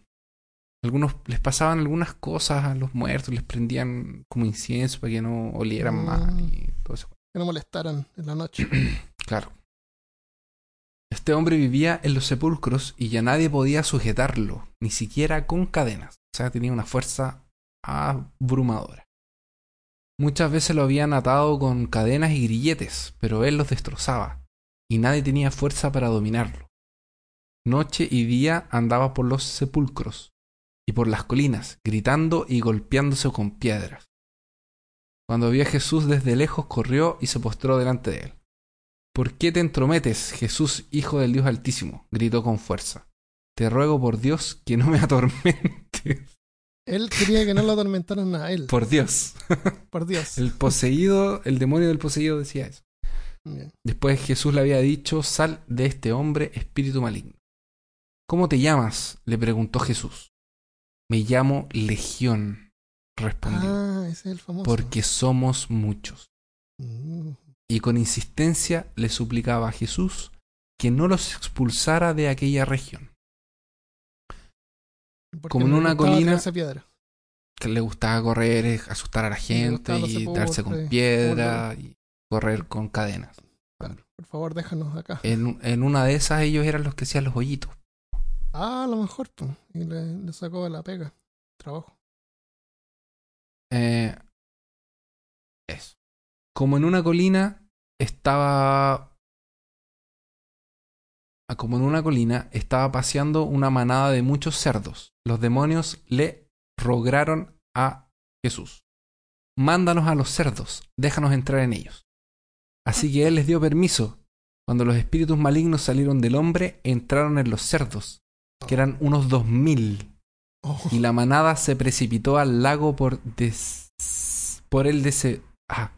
algunos les pasaban algunas cosas a los muertos, les prendían como incienso para que no olieran Mm. mal y todo eso. Que no molestaran en la noche. Claro. Este hombre vivía en los sepulcros y ya nadie podía sujetarlo, ni siquiera con cadenas. O sea, tenía una fuerza abrumadora. Muchas veces lo habían atado con cadenas y grilletes, pero él los destrozaba, y nadie tenía fuerza para dominarlo. Noche y día andaba por los sepulcros y por las colinas, gritando y golpeándose con piedras. Cuando vio a Jesús desde lejos, corrió y se postró delante de él. ¿Por qué te entrometes, Jesús, Hijo del Dios Altísimo? gritó con fuerza. Te ruego por Dios que no me atormentes. Él quería que no lo atormentaran a él. Por Dios. Por Dios. El poseído, el demonio del poseído decía eso. Bien. Después Jesús le había dicho, sal de este hombre, espíritu maligno. ¿Cómo te llamas? le preguntó Jesús. Me llamo Legión, respondió, Ah, ese es el famoso. porque somos muchos. Mm. Y con insistencia le suplicaba a Jesús que no los expulsara de aquella región. Porque Como en una colina-. Que le gustaba correr, asustar a la gente y darse con sepulcros, piedra y correr con cadenas. Por favor, déjanos acá. En, en una de esas ellos eran los que hacían los hoyitos. Ah, a lo mejor, pues. Y le, le sacó de la pega. Trabajo. Eh, eso. Como en una colina estaba. ah, Como en una colina estaba paseando una manada de muchos cerdos. Los demonios le rogaron a Jesús: Mándanos a los cerdos, déjanos entrar en ellos. Así que él les dio permiso. Cuando los espíritus malignos salieron del hombre, entraron en los cerdos, que eran unos dos mil Oh, y la manada se precipitó al lago por des... por el dese... ah.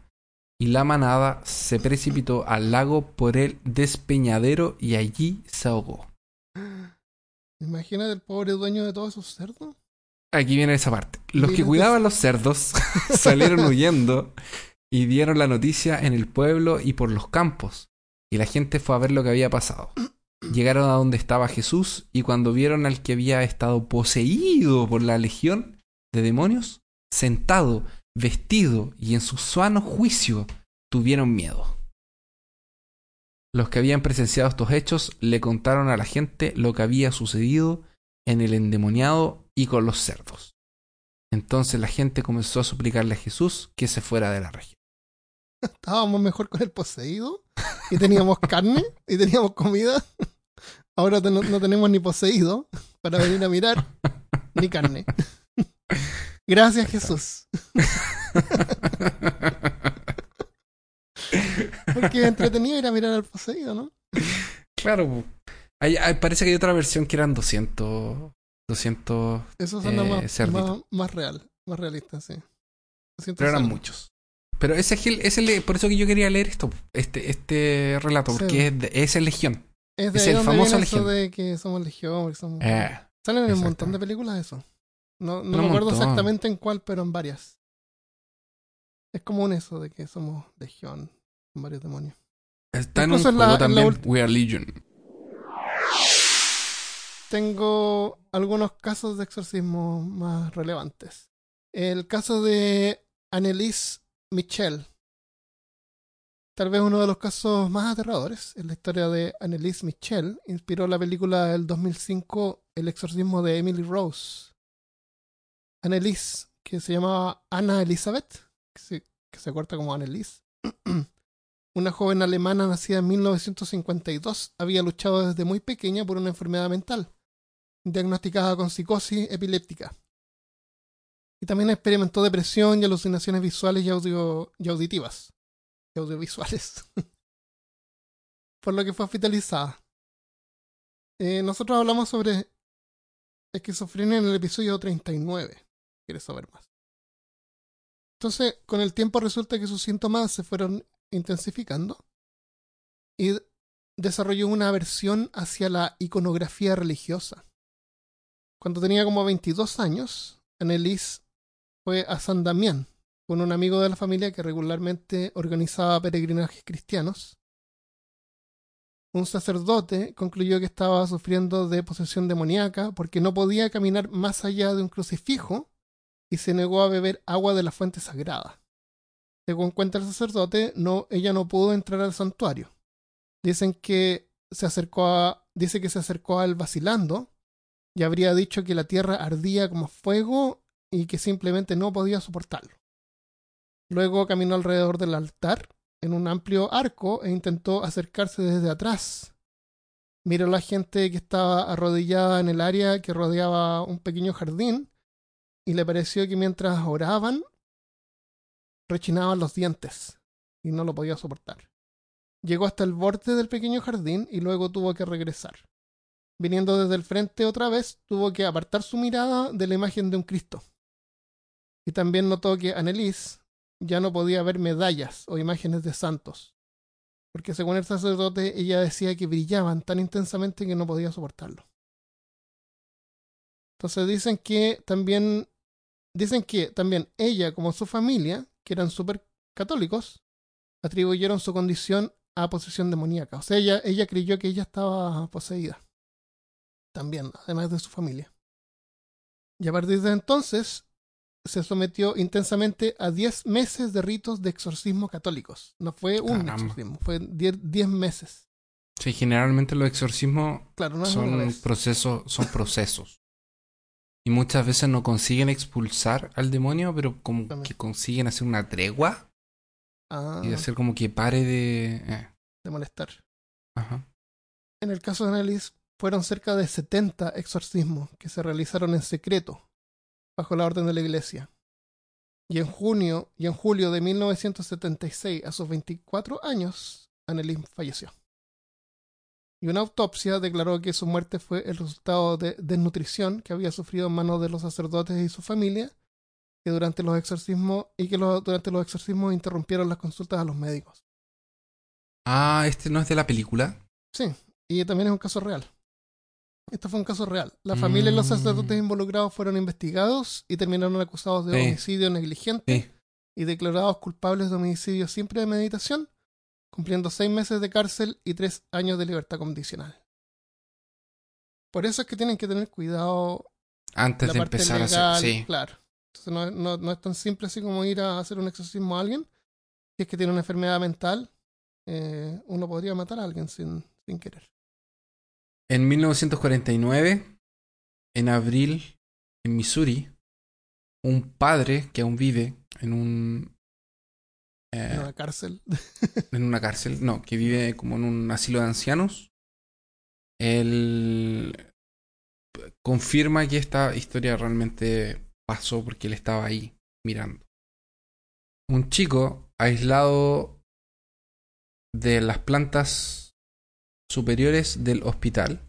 y la manada se precipitó al lago por el despeñadero y allí se ahogó. Imagínate el pobre dueño de todos esos cerdos. Aquí viene esa parte. Los que cuidaban los cerdos salieron huyendo y dieron la noticia en el pueblo y por los campos. Y la gente fue a ver lo que había pasado. llegaron a donde estaba Jesús y cuando vieron al que había estado poseído por la legión de demonios, sentado, vestido y en su sano juicio, tuvieron miedo. Los que habían presenciado estos hechos le contaron a la gente lo que había sucedido en el endemoniado y con los cerdos. Entonces la gente comenzó a suplicarle a Jesús que se fuera de la región. Estábamos mejor con el poseído y teníamos carne y teníamos comida. Ahora no, no tenemos ni poseído para venir a mirar ni carne. Gracias Jesús. Porque entretenido ir a mirar al poseído, ¿no? Claro, po. Hay- hay- parece que hay otra versión que eran 200. 200. Eso suena Eh, más, más, más real, más realista, sí. Pero eran muchos. Pero ese es el, por eso que yo quería leer esto, este, este relato, Sí. porque es, de- es el Legión. Es de es el famoso eso Legión. de que somos legión, somos... Eh, Salen en un montón de películas eso. No, no me acuerdo montón. exactamente en cuál, pero en varias. Es común eso de que somos legión, con varios demonios. está en un juego la- la también, We Are Legion. Tengo algunos casos de exorcismo más relevantes. El caso de Annelise Michel. Tal vez uno de los casos más aterradores en la historia de Annelise Michel inspiró la película del 2005 El exorcismo de Emily Rose. Annelise, que se llamaba Anna Elizabeth, que se, que se corta como Annelise, una joven alemana nacida en 1952, había luchado desde muy pequeña por una enfermedad mental, diagnosticada con psicosis epiléptica. Y también experimentó depresión y alucinaciones visuales y, audio, y auditivas. Y audiovisuales. por lo que fue hospitalizada. Eh, nosotros hablamos sobre esquizofrenia en el episodio 39. ¿Quieres saber más? Entonces, con el tiempo resulta que sus síntomas se fueron intensificando y desarrolló una aversión hacia la iconografía religiosa. Cuando tenía como 22 años, Annelise fue a San Damián con un amigo de la familia que regularmente organizaba peregrinajes cristianos. Un sacerdote concluyó que estaba sufriendo de posesión demoníaca porque no podía caminar más allá de un crucifijo y se negó a beber agua de la fuente sagrada. Según cuenta el sacerdote, no, ella no pudo entrar al santuario. Dicen que se acercó a, dice que se acercó a él vacilando y habría dicho que la tierra ardía como fuego y que simplemente no podía soportarlo. Luego caminó alrededor del altar en un amplio arco e intentó acercarse desde atrás. Miró a la gente que estaba arrodillada en el área que rodeaba un pequeño jardín y le pareció que mientras oraban rechinaban los dientes y no lo podía soportar. Llegó hasta el borde del pequeño jardín y luego tuvo que regresar. Viniendo desde el frente otra vez, tuvo que apartar su mirada de la imagen de un Cristo. Y también notó que Annelise ya no podía ver medallas o imágenes de santos, porque según el sacerdote ella decía que brillaban tan intensamente que no podía soportarlo. Entonces dicen que también dicen que también ella como su familia, que eran súper católicos, atribuyeron su condición a posesión demoníaca. O sea, ella, ella creyó que ella estaba poseída. También, además de su familia. Y a partir de entonces se sometió intensamente a 10 meses de ritos de exorcismo católicos. No fue un Caramba. exorcismo, fue 10 10 meses. Sí, generalmente los exorcismos Claro, no son procesos, son procesos. Y muchas veces no consiguen expulsar al demonio, pero como También. que consiguen hacer una tregua Ah, y hacer como que pare de. eh, de molestar. Ajá. En el caso de Annelies, fueron cerca de 70 exorcismos que se realizaron en secreto, bajo la orden de la iglesia. Y en junio y en julio de 1976, a sus 24 años, Annelies falleció. Y una autopsia declaró que su muerte fue el resultado de desnutrición que había sufrido en manos de los sacerdotes y su familia, que durante los exorcismos y que durante los exorcismos interrumpieron las consultas a los médicos. Ah, este no es de la película. Sí, y también es un caso real. Este fue un caso real. La familia y los Mm. sacerdotes involucrados fueron investigados y terminaron acusados de Sí. homicidio negligente Sí. y declarados culpables de homicidio sin premeditación, cumpliendo seis meses de cárcel y tres años de libertad condicional. Por eso es que tienen que tener cuidado Antes la de parte empezar legal, a hacer. Sí. claro. Entonces no, no- no es tan simple así como ir a hacer un exorcismo a alguien. Si es que tiene una enfermedad mental, eh, uno podría matar a alguien sin, sin querer. En 1949, en abril, en Missouri, un padre que aún vive en un. eh, En una cárcel. en una cárcel, no, que vive como en un asilo de ancianos. Él confirma que esta historia realmente pasó porque él estaba ahí mirando. Un chico aislado de las plantas superiores del hospital,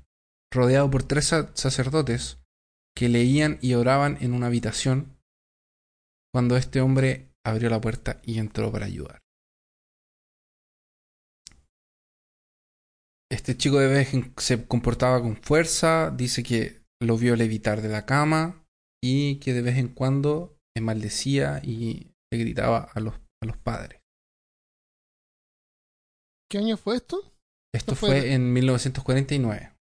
rodeado por tres sa- sacerdotes que leían y oraban en una habitación, cuando este hombre abrió la puerta y entró para ayudar. Este chico de vez se comportaba con fuerza, dice que lo vio levitar de la cama y que de vez en cuando le maldecía y le gritaba a los, a los padres. ¿Qué año fue esto? Esto fue- fue en 1949,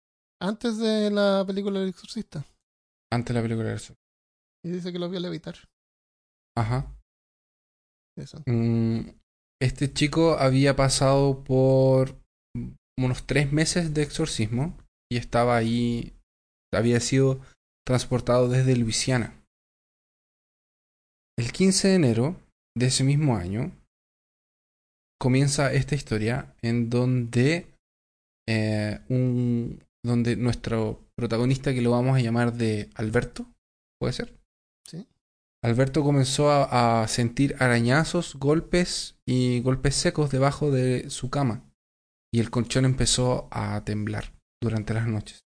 Antes de la película El Exorcista. antes de la película de eso. Y dice que lo vio levitar. Ajá. Interesante. Mm, Este chico había pasado por unos tres meses de exorcismo y estaba ahí, había sido transportado desde Luisiana. El 15 de enero de ese mismo año comienza esta historia en donde eh, un donde nuestro protagonista que lo vamos a llamar de Alberto, ¿puede ser? Sí. Alberto comenzó a, a sentir arañazos, golpes y golpes secos debajo de su cama. Y el colchón empezó a temblar durante las noches.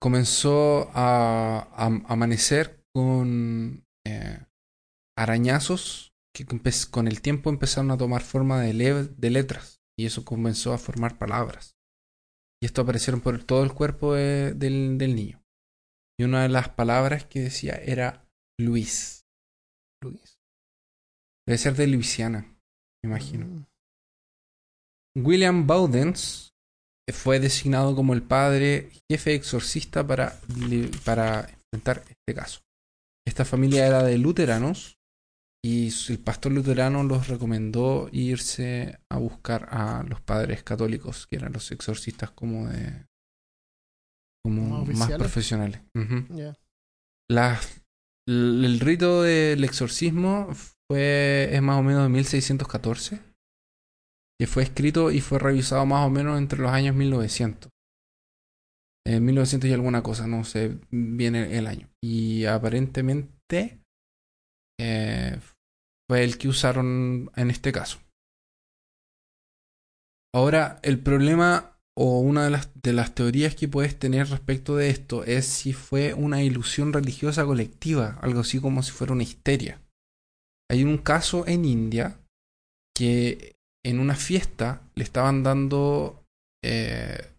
Comenzó a, a amanecer con eh, arañazos que con el tiempo empezaron a tomar forma de letras. Y eso comenzó a formar palabras. Y esto aparecieron por todo el cuerpo de- del, del niño. Y una de las palabras que decía era Luis. Luis. Debe ser de Luisiana, me imagino. Mm. William Bowdens fue designado como el padre jefe exorcista para, para enfrentar este caso. Esta familia era de luteranos y el pastor luterano los recomendó irse a buscar a los padres católicos, que eran los exorcistas como de como más profesionales. El rito del exorcismo fue es más o menos de 1614 que fue escrito y fue revisado más o menos entre los años 1900 en 1900 y alguna cosa no sé bien el, el año. Y aparentemente eh, fue el que usaron en este caso ahora el problema o una de las, de las teorías que puedes tener respecto de esto es si fue una ilusión religiosa colectiva, algo así como si fuera una histeria. Hay un caso en India que en una fiesta le estaban dando... eh,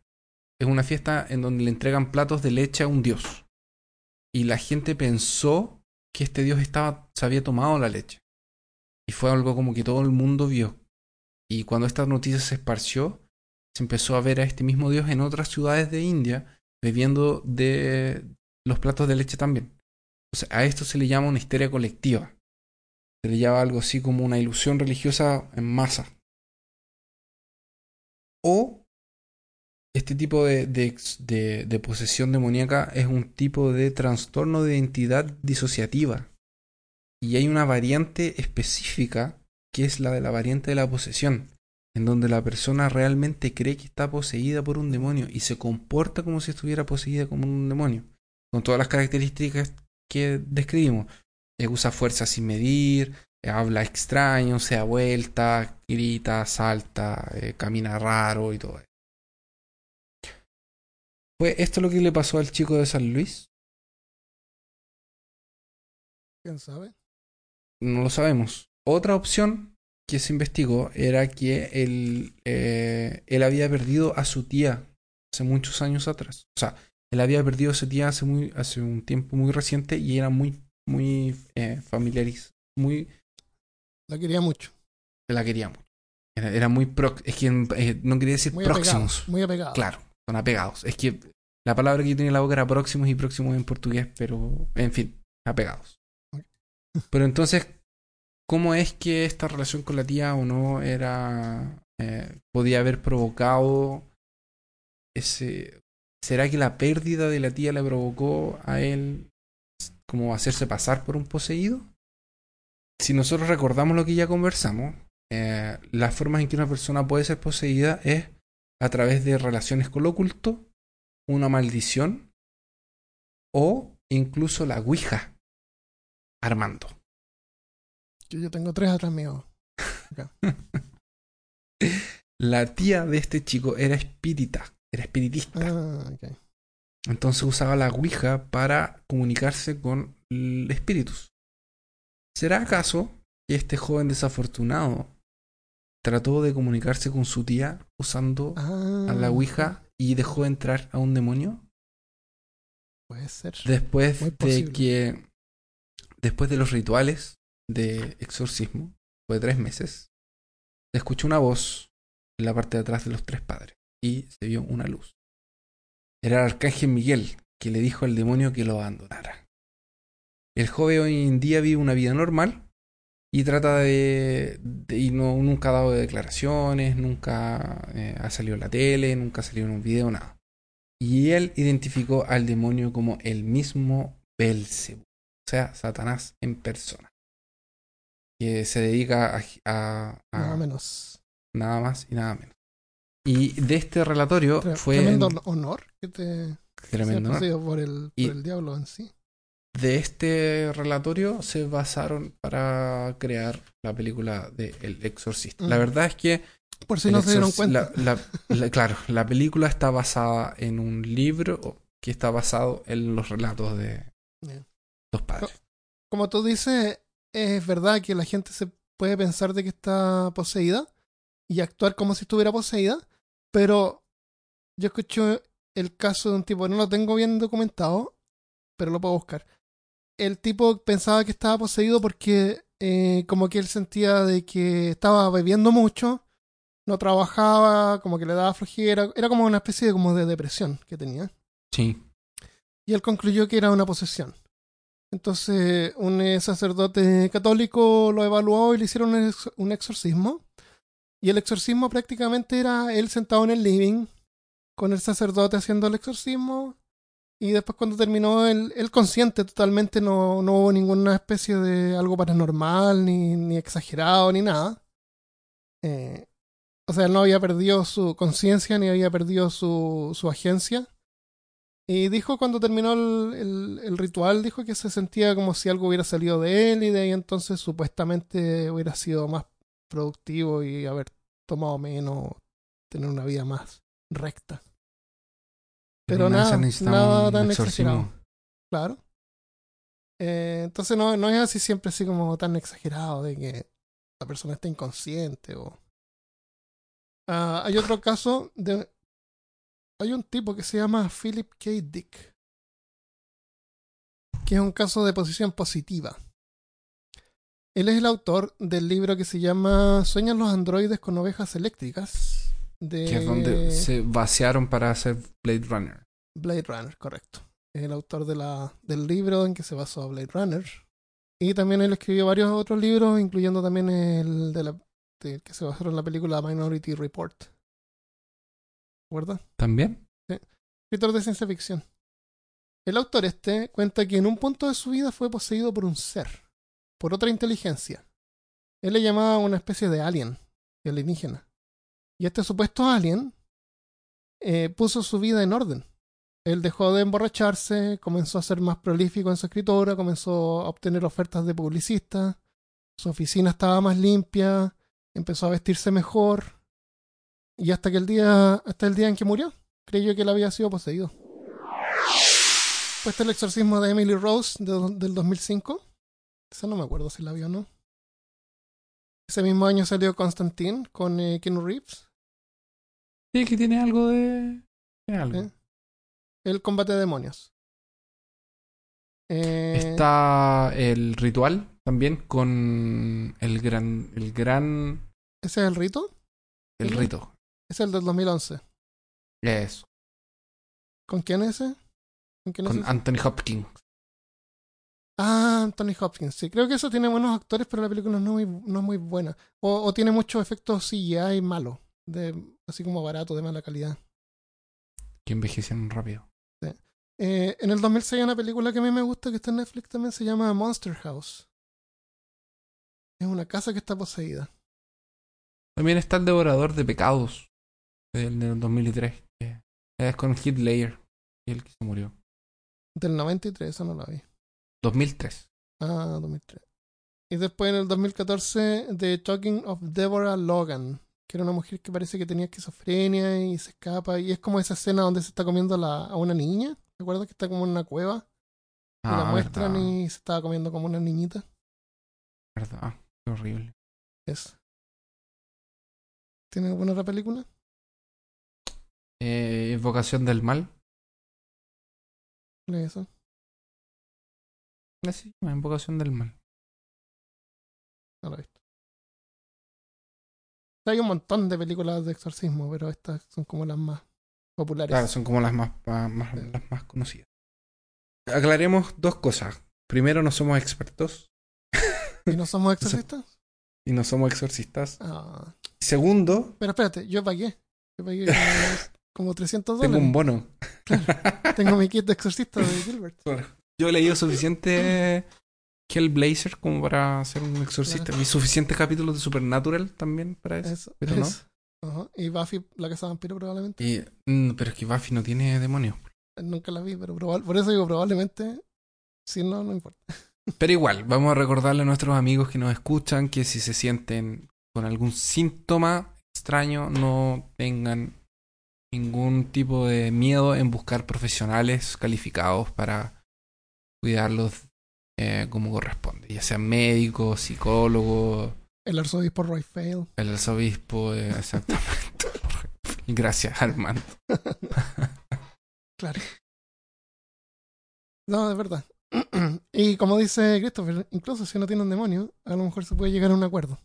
es una fiesta en donde le entregan platos de leche a un dios. Y la gente pensó que este dios estaba, se había tomado la leche. Y fue algo como que todo el mundo vio. Y cuando esta noticia se esparció, se empezó a ver a este mismo dios en otras ciudades de India bebiendo de los platos de leche también. Entonces, a esto se le llama una histeria colectiva. Se le llama algo así como una ilusión religiosa en masa. O este tipo de, de de- de posesión demoníaca es un tipo de trastorno de identidad disociativa. Y hay una variante específica que es la de la variante de la posesión en donde la persona realmente cree que está poseída por un demonio y se comporta como si estuviera poseída como un demonio, con todas las características que describimos. Eh, usa fuerza sin medir, eh, habla extraño, se da vuelta, grita, salta, eh, camina raro y todo. ¿Fue esto lo que le pasó al chico de San Luis? ¿Quién sabe? No lo sabemos. Otra opción que se investigó era que él, eh, él había perdido a su tía hace muchos años atrás. O sea, él había perdido a su tía hace, muy, hace un tiempo muy reciente y era muy, muy eh, familiariz, muy, La quería mucho. la quería mucho. Era, era muy pro, es que eh, no quería decir Muy próximos. Muy apegado. Claro, Son apegados. Es que la palabra que yo tenía en la boca era próximos y próximos en portugués, pero en fin, apegados. Pero entonces, ¿cómo es que esta relación con la tía o no era. eh, podía haber provocado ese. ¿Será que la pérdida de la tía le provocó a él como hacerse pasar por un poseído? Si nosotros recordamos lo que ya conversamos, eh, las formas en que una persona puede ser poseída es a través de relaciones con lo oculto, una maldición o incluso la Ouija armando. Yo tengo tres atrás mío. La tía de este chico era espírita, era espiritista. Ah. Entonces usaba la Ouija para comunicarse con espíritus. ¿Será acaso que este joven desafortunado trató de comunicarse con su tía usando Ah, a la Ouija y dejó entrar a un demonio? Puede ser. Después de que. Después de los rituales de exorcismo, fue tres meses, se escuchó una voz en la parte de atrás de los tres padres y se vio una luz. Era el arcángel Miguel que le dijo al demonio que lo abandonara. El joven hoy en día vive una vida normal y trata de. de- y no, nunca ha dado declaraciones, nunca eh, ha salido en la tele, nunca ha salido en un video, nada. Y él identificó al demonio como el mismo Belzebú, o sea, Satanás en persona. Que se dedica a, a- a Nada menos. nada más y nada menos. Y de este relatorio Tre- fue Tremendo honor que te tremendo. por el, Y- por el diablo en sí. De este relatorio se basaron para crear la película de El Exorcista. La Mm. verdad es que Por si no se dieron cuenta. la- la- la- claro, la película está basada en un libro que está basado en los relatos de. Los padres. Como tú dices, es verdad que la gente se puede pensar de que está poseída y actuar como si estuviera poseída, pero yo escucho el caso de un tipo, no lo tengo bien documentado, pero lo puedo buscar. El tipo pensaba que estaba poseído porque eh, como que él sentía de que estaba bebiendo mucho, no trabajaba, como que le daba flojera, era como una especie de, como de depresión que tenía Sí. y él concluyó que era una posesión. Entonces, un eh, sacerdote católico lo evaluó y le hicieron un, ex- un exorcismo. Y el exorcismo prácticamente era él sentado en el living, con el sacerdote haciendo el exorcismo. Y después cuando terminó, él, él consciente totalmente, no, no hubo ninguna especie de algo paranormal, ni, ni exagerado, ni nada. Eh, o sea, él no había perdido su conciencia, ni había perdido su, su agencia. Y dijo cuando terminó el, el- el ritual, dijo que se sentía como si algo hubiera salido de él y de ahí entonces supuestamente hubiera sido más productivo y haber tomado menos, tener una vida más recta. Pero esas nada, nada tan exagerado. Claro. Eh, entonces no, no es así siempre así como tan exagerado de que la persona está inconsciente o... Ah, hay otro caso de... Hay un tipo que se llama Philip K. Dick, que es un caso de posición positiva. Él es el autor del libro que se llama Sueñan los androides con ovejas eléctricas. De Que es donde se vaciaron para hacer Blade Runner. Blade Runner, correcto. Es el autor de la, del libro en que se basó Blade Runner. Y también él escribió varios otros libros, incluyendo también el de la, que se basó en la película Minority Report. ¿Recuerdas? ¿También? Escritor de ciencia ficción. El autor este cuenta que en un punto de su vida fue poseído por un ser, por otra inteligencia. Él le llamaba una especie de alien, de alienígena. Y este supuesto alien eh, puso su vida en orden. Él dejó de emborracharse, comenzó a ser más prolífico en su escritura, comenzó a obtener ofertas de publicista, su oficina estaba más limpia, empezó a vestirse mejor, y hasta que el día, hasta el día en que murió, creyó que él había sido poseído. Pues está el exorcismo de Emily Rose de- del 2005. Esa no me acuerdo si la vio o no. Ese mismo año salió Constantine con eh, Keanu Reeves. Sí, que tiene algo de. Tiene algo. ¿eh? El combate de demonios. Eh, Está el ritual también con el gran. El gran. ¿Ese es el rito? El rito. Es el del 2011. Eso. ¿Con quién es ese? ¿Con quién es ese? Anthony Hopkins. Ah, Anthony Hopkins, sí. Creo que eso tiene buenos actores, pero la película no es muy, no es muy buena. O, o tiene muchos efectos CGI malos, de, así como barato, de mala calidad. Que envejecieron rápido. Eh, en el 2006 hay una película que a mí me gusta que está en Netflix también, se llama Monster House. Es una casa que está poseída. También está el Devorador de Pecados. El del 2003. que es con Ledger. Y el que se murió. Del 93, esa no la vi. 2003. Ah, 2003. Y después en el 2014, The Talking of Deborah Logan, que era una mujer que parece que tenía esquizofrenia y se escapa. Y es como esa escena donde se está comiendo la, a una niña. ¿Te acuerdas que está como en una cueva? Y la Ah, muestran verdad, y se estaba comiendo como una niñita. verdad. Qué horrible. Es. ¿Tiene alguna otra película? Eh, Invocación del Mal. ¿Cuál es eso? Así, Invocación del Mal. No la he visto. Hay un montón de películas de exorcismo, pero estas son como las más populares. Claro, son como las más, más- más- las más conocidas. Aclaremos dos cosas. Primero, no somos expertos ¿Y no somos exorcistas? y no somos exorcistas. Ah. Segundo, Pero espérate, yo pagué. Yo pagué como, como 300 tengo dólares. un bono. Tengo mi kit de exorcista de Gilbert. Yo he leído suficiente Hellblazer como para ser un exorcista. Claro. Vi suficientes capítulos de Supernatural también para eso. Eso, pero no. eso. Ajá. Y Buffy, la casa vampiro, probablemente. Y, mm, pero es que Buffy no tiene demonios. Nunca la vi, pero por eso digo probablemente. Si no, no importa. Pero igual, vamos a recordarle a nuestros amigos que nos escuchan que si se sienten con algún síntoma extraño, no tengan ningún tipo de miedo en buscar profesionales calificados para cuidarlos eh, como corresponde, ya sean médicos, psicólogos, El arzobispo Roy Fail. el arzobispo, eh, exactamente. Gracias, Armando. Claro. No, de verdad. y como dice Christopher, incluso si no tiene un demonio, a lo mejor se puede llegar a un acuerdo.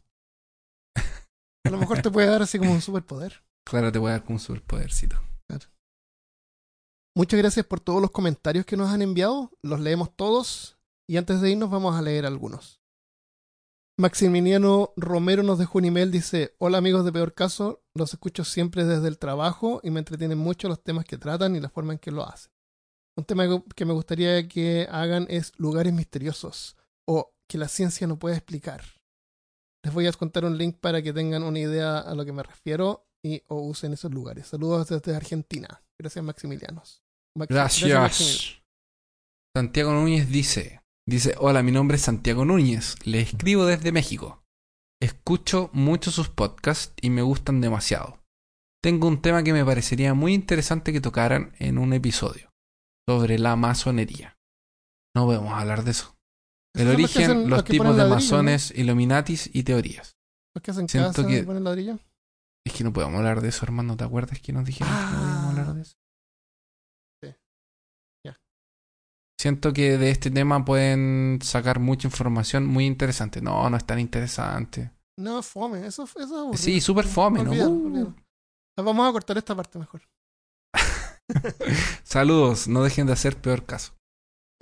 A lo mejor te puede dar así como un superpoder. Claro, te voy a dar con un superpodercito. Muchas gracias por todos los comentarios que nos han enviado. Los leemos todos. Y antes de irnos vamos a leer algunos. Maximiliano Romero nos dejó un email. Dice, hola amigos de Peor Caso. Los escucho siempre desde el trabajo y me entretienen mucho los temas que tratan y la forma en que lo hacen. Un tema que me gustaría que hagan es lugares misteriosos o que la ciencia no puede explicar. Les voy a contar un link para que tengan una idea a lo que me refiero y o usen esos lugares. Saludos desde Argentina. Gracias Maximilianos. Maxi- Gracias. Maximiliano. Santiago Núñez dice, dice, hola, mi nombre es Santiago Núñez, le escribo desde México. Escucho mucho sus podcasts y me gustan demasiado. Tengo un tema que me parecería muy interesante que tocaran en un episodio, sobre la masonería. No podemos hablar de eso. El los origen, los tipos de ladrillo, ¿no? masones, Illuminatis y teorías. Los que hacen Siento casa que- ponen ladrillo. Es que no podemos hablar de eso, hermano. ¿Te acuerdas que nos dijeron que no podíamos Ah. hablar de eso? Sí. Ya. Siento que de este tema pueden sacar mucha información muy interesante. No, no es tan interesante. No, fome. Eso, eso es aburrido. Sí, súper fome, ¿no? Uh. Ah, Vamos a cortar esta parte mejor. Saludos, no dejen de hacer peor caso.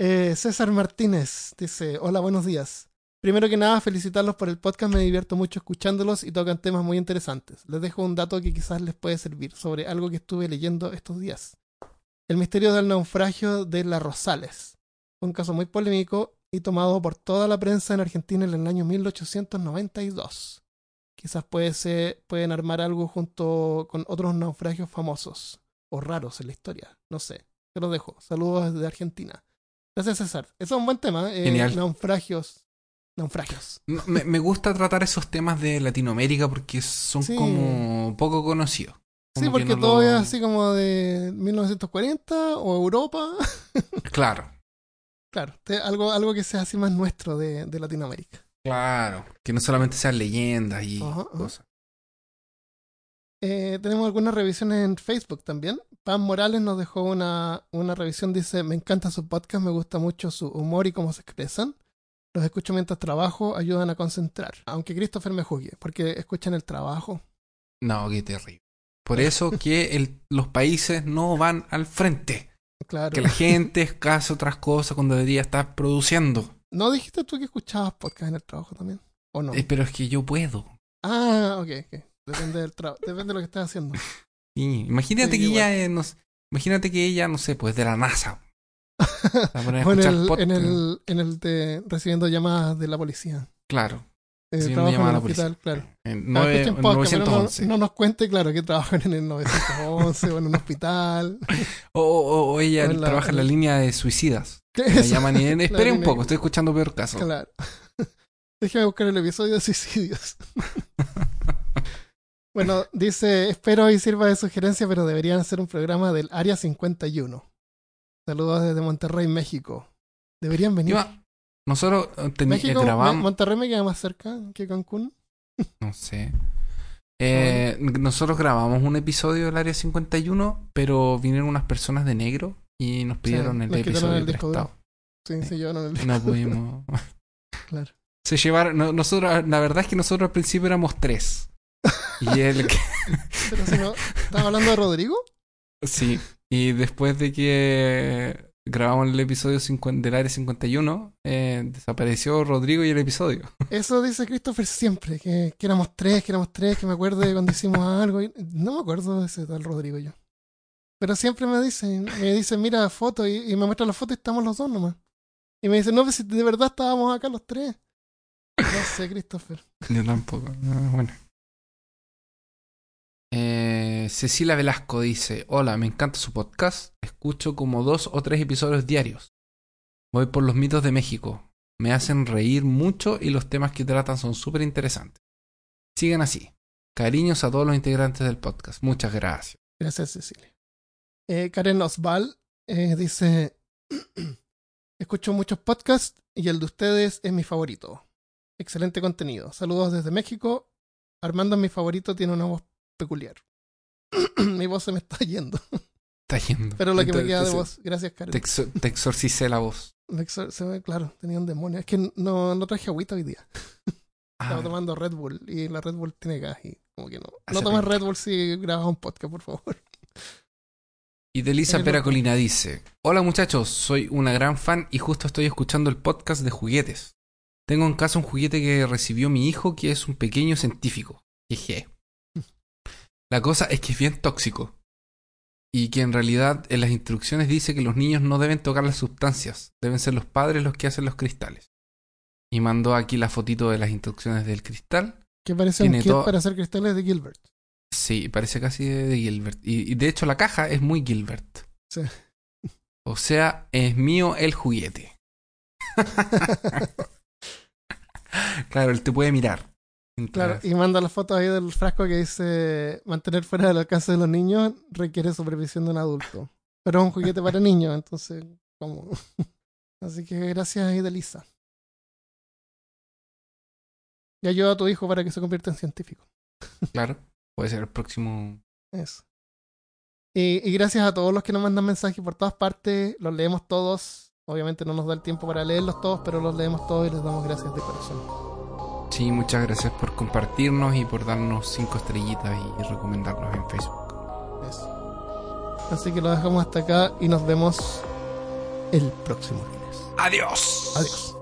Eh, César Martínez dice, hola, buenos días. Primero que nada, felicitarlos por el podcast, me divierto mucho escuchándolos y tocan temas muy interesantes. Les dejo un dato que quizás les puede servir sobre algo que estuve leyendo estos días. El misterio del naufragio de la Rosales. Un caso muy polémico y tomado por toda la prensa en Argentina en el año 1892. Quizás puede ser, pueden armar algo junto con otros naufragios famosos o raros en la historia. No sé. Te lo dejo. Saludos desde Argentina. Gracias, César. Eso es un buen tema. eh, Genial. Naufragios. Naufragios. Me, me gusta tratar esos temas de Latinoamérica porque son Sí. como poco conocidos. Sí, Como porque no todo lo- es así como de 1940 o Europa. Claro, claro, te- algo, algo que sea así más nuestro de, de Latinoamérica. claro. Que no solamente sean leyendas y Ajá, ajá. cosas. Eh, tenemos algunas revisiones en Facebook también. Pam Morales nos dejó una, una revisión. Dice: Me encanta su podcast, me gusta mucho su humor y cómo se expresan. Los escucho mientras trabajo, ayudan a concentrar. Aunque Christopher me juzgue, porque escuchan el trabajo. No, qué terrible. Por eso que el- los países no van al frente. Claro. Que la gente hace otras cosas cuando debería estar produciendo. ¿No dijiste tú que escuchabas podcast en el trabajo también? ¿O no? Eh, pero es que yo puedo. Ah, ok, ok. Depende del trabajo. Depende de lo que estés haciendo. Sí, imagínate Sí, que igual. ella, eh, no imagínate que ella, no sé, pues de la NASA. Va a poner a O en el, en el, en el de recibiendo llamadas de la policía. Claro. Eh, trabajo en el policía. hospital, claro. En nueve- escuchen podcast, pero no, 911. no nos cuente, claro, que trabajan en el 911 o en un hospital. O, o- o ella o en la- trabaja en la línea de suicidas. Llaman y espere un poco, estoy escuchando peor caso. Claro. Déjame buscar el episodio de suicidios. bueno, dice, espero y sirva de sugerencia, pero deberían hacer un programa del Área 51. Saludos desde Monterrey, México. Deberían venir. Iba- nosotros eh, eh, México, grabamos, Monterrey me queda más cerca que Cancún. no sé. Eh, nosotros grabamos un episodio del Área 51, pero vinieron unas personas de negro y nos pidieron el nos episodio el disco prestado. Sí, sí, yo no el- No pudimos. Claro. Se llevaron, no- nosotros, la verdad es que nosotros al principio éramos tres. Y él, Pero si no, ¿estás hablando de Rodrigo? sí. Y después de que grabamos el episodio 50 del Área 51, eh, desapareció Rodrigo y el episodio. Eso dice Christopher siempre, que, que éramos tres, que éramos tres, que me acuerdo de cuando hicimos algo. y- no me acuerdo de ese tal Rodrigo yo. Pero siempre me dicen, me dicen, mira foto y, y me muestra la foto y estamos los dos nomás. Y me dicen, no, pues si de verdad estábamos acá los tres. No sé, Christopher. Yo tampoco. Ah, Bueno. Eh, Cecilia Velasco dice: Hola, me encanta su podcast. Escucho como dos o tres episodios diarios. Voy por los mitos de México. Me hacen reír mucho y los temas que tratan son súper interesantes. Sigan así. Cariños a todos los integrantes del podcast. Muchas gracias. Gracias, Cecilia. Eh, Karen Osval eh, dice: Escucho muchos podcasts y el de ustedes es mi favorito. Excelente contenido. Saludos desde México. Armando es mi favorito, tiene una voz peculiar. mi voz se me está yendo. Está yendo. Pero lo que me Te- queda de voz, gracias, Karen. Te, exor- te exorcicé la voz. Me exor- se ve, claro, tenía un demonio. Es que no, no traje agüita hoy día. Estaba Ah, tomando Red Bull y la Red Bull tiene gas y como que no. Hace No tomes. Red Bull si grabas un podcast, por favor. Y Delisa Peracolina dice: Hola muchachos, soy una gran fan y justo estoy escuchando el podcast de juguetes. Tengo en casa un juguete que recibió mi hijo que es un pequeño científico. Jeje. La cosa es que es bien tóxico. Y que en realidad en las instrucciones dice que los niños no deben tocar las sustancias, deben ser los padres los que hacen los cristales. Y mandó aquí la fotito de las instrucciones del cristal. Que parece Tiene un kit todo- para hacer cristales de Gilbert. Sí, parece casi de, de Gilbert. Y, y de hecho la caja es muy Gilbert. Sí. O sea, es mío el juguete. claro, él te puede mirar. Claro, y manda la foto ahí del frasco que dice mantener fuera del alcance de los niños requiere supervisión de un adulto. Pero es un juguete para niños, entonces, ¿cómo? Así que gracias, Idelisa. Y ayuda a tu hijo para que se convierta en científico. Claro, puede ser el próximo. Eso. Y, y gracias a todos los que nos mandan mensajes por todas partes, los leemos todos. Obviamente no nos da el tiempo para leerlos todos, pero los leemos todos y les damos gracias de corazón. Sí, muchas gracias por compartirnos y por darnos cinco estrellitas y recomendarnos en Facebook. Eso. Así que lo dejamos hasta acá y nos vemos el próximo lunes. ¡Adiós! Adiós.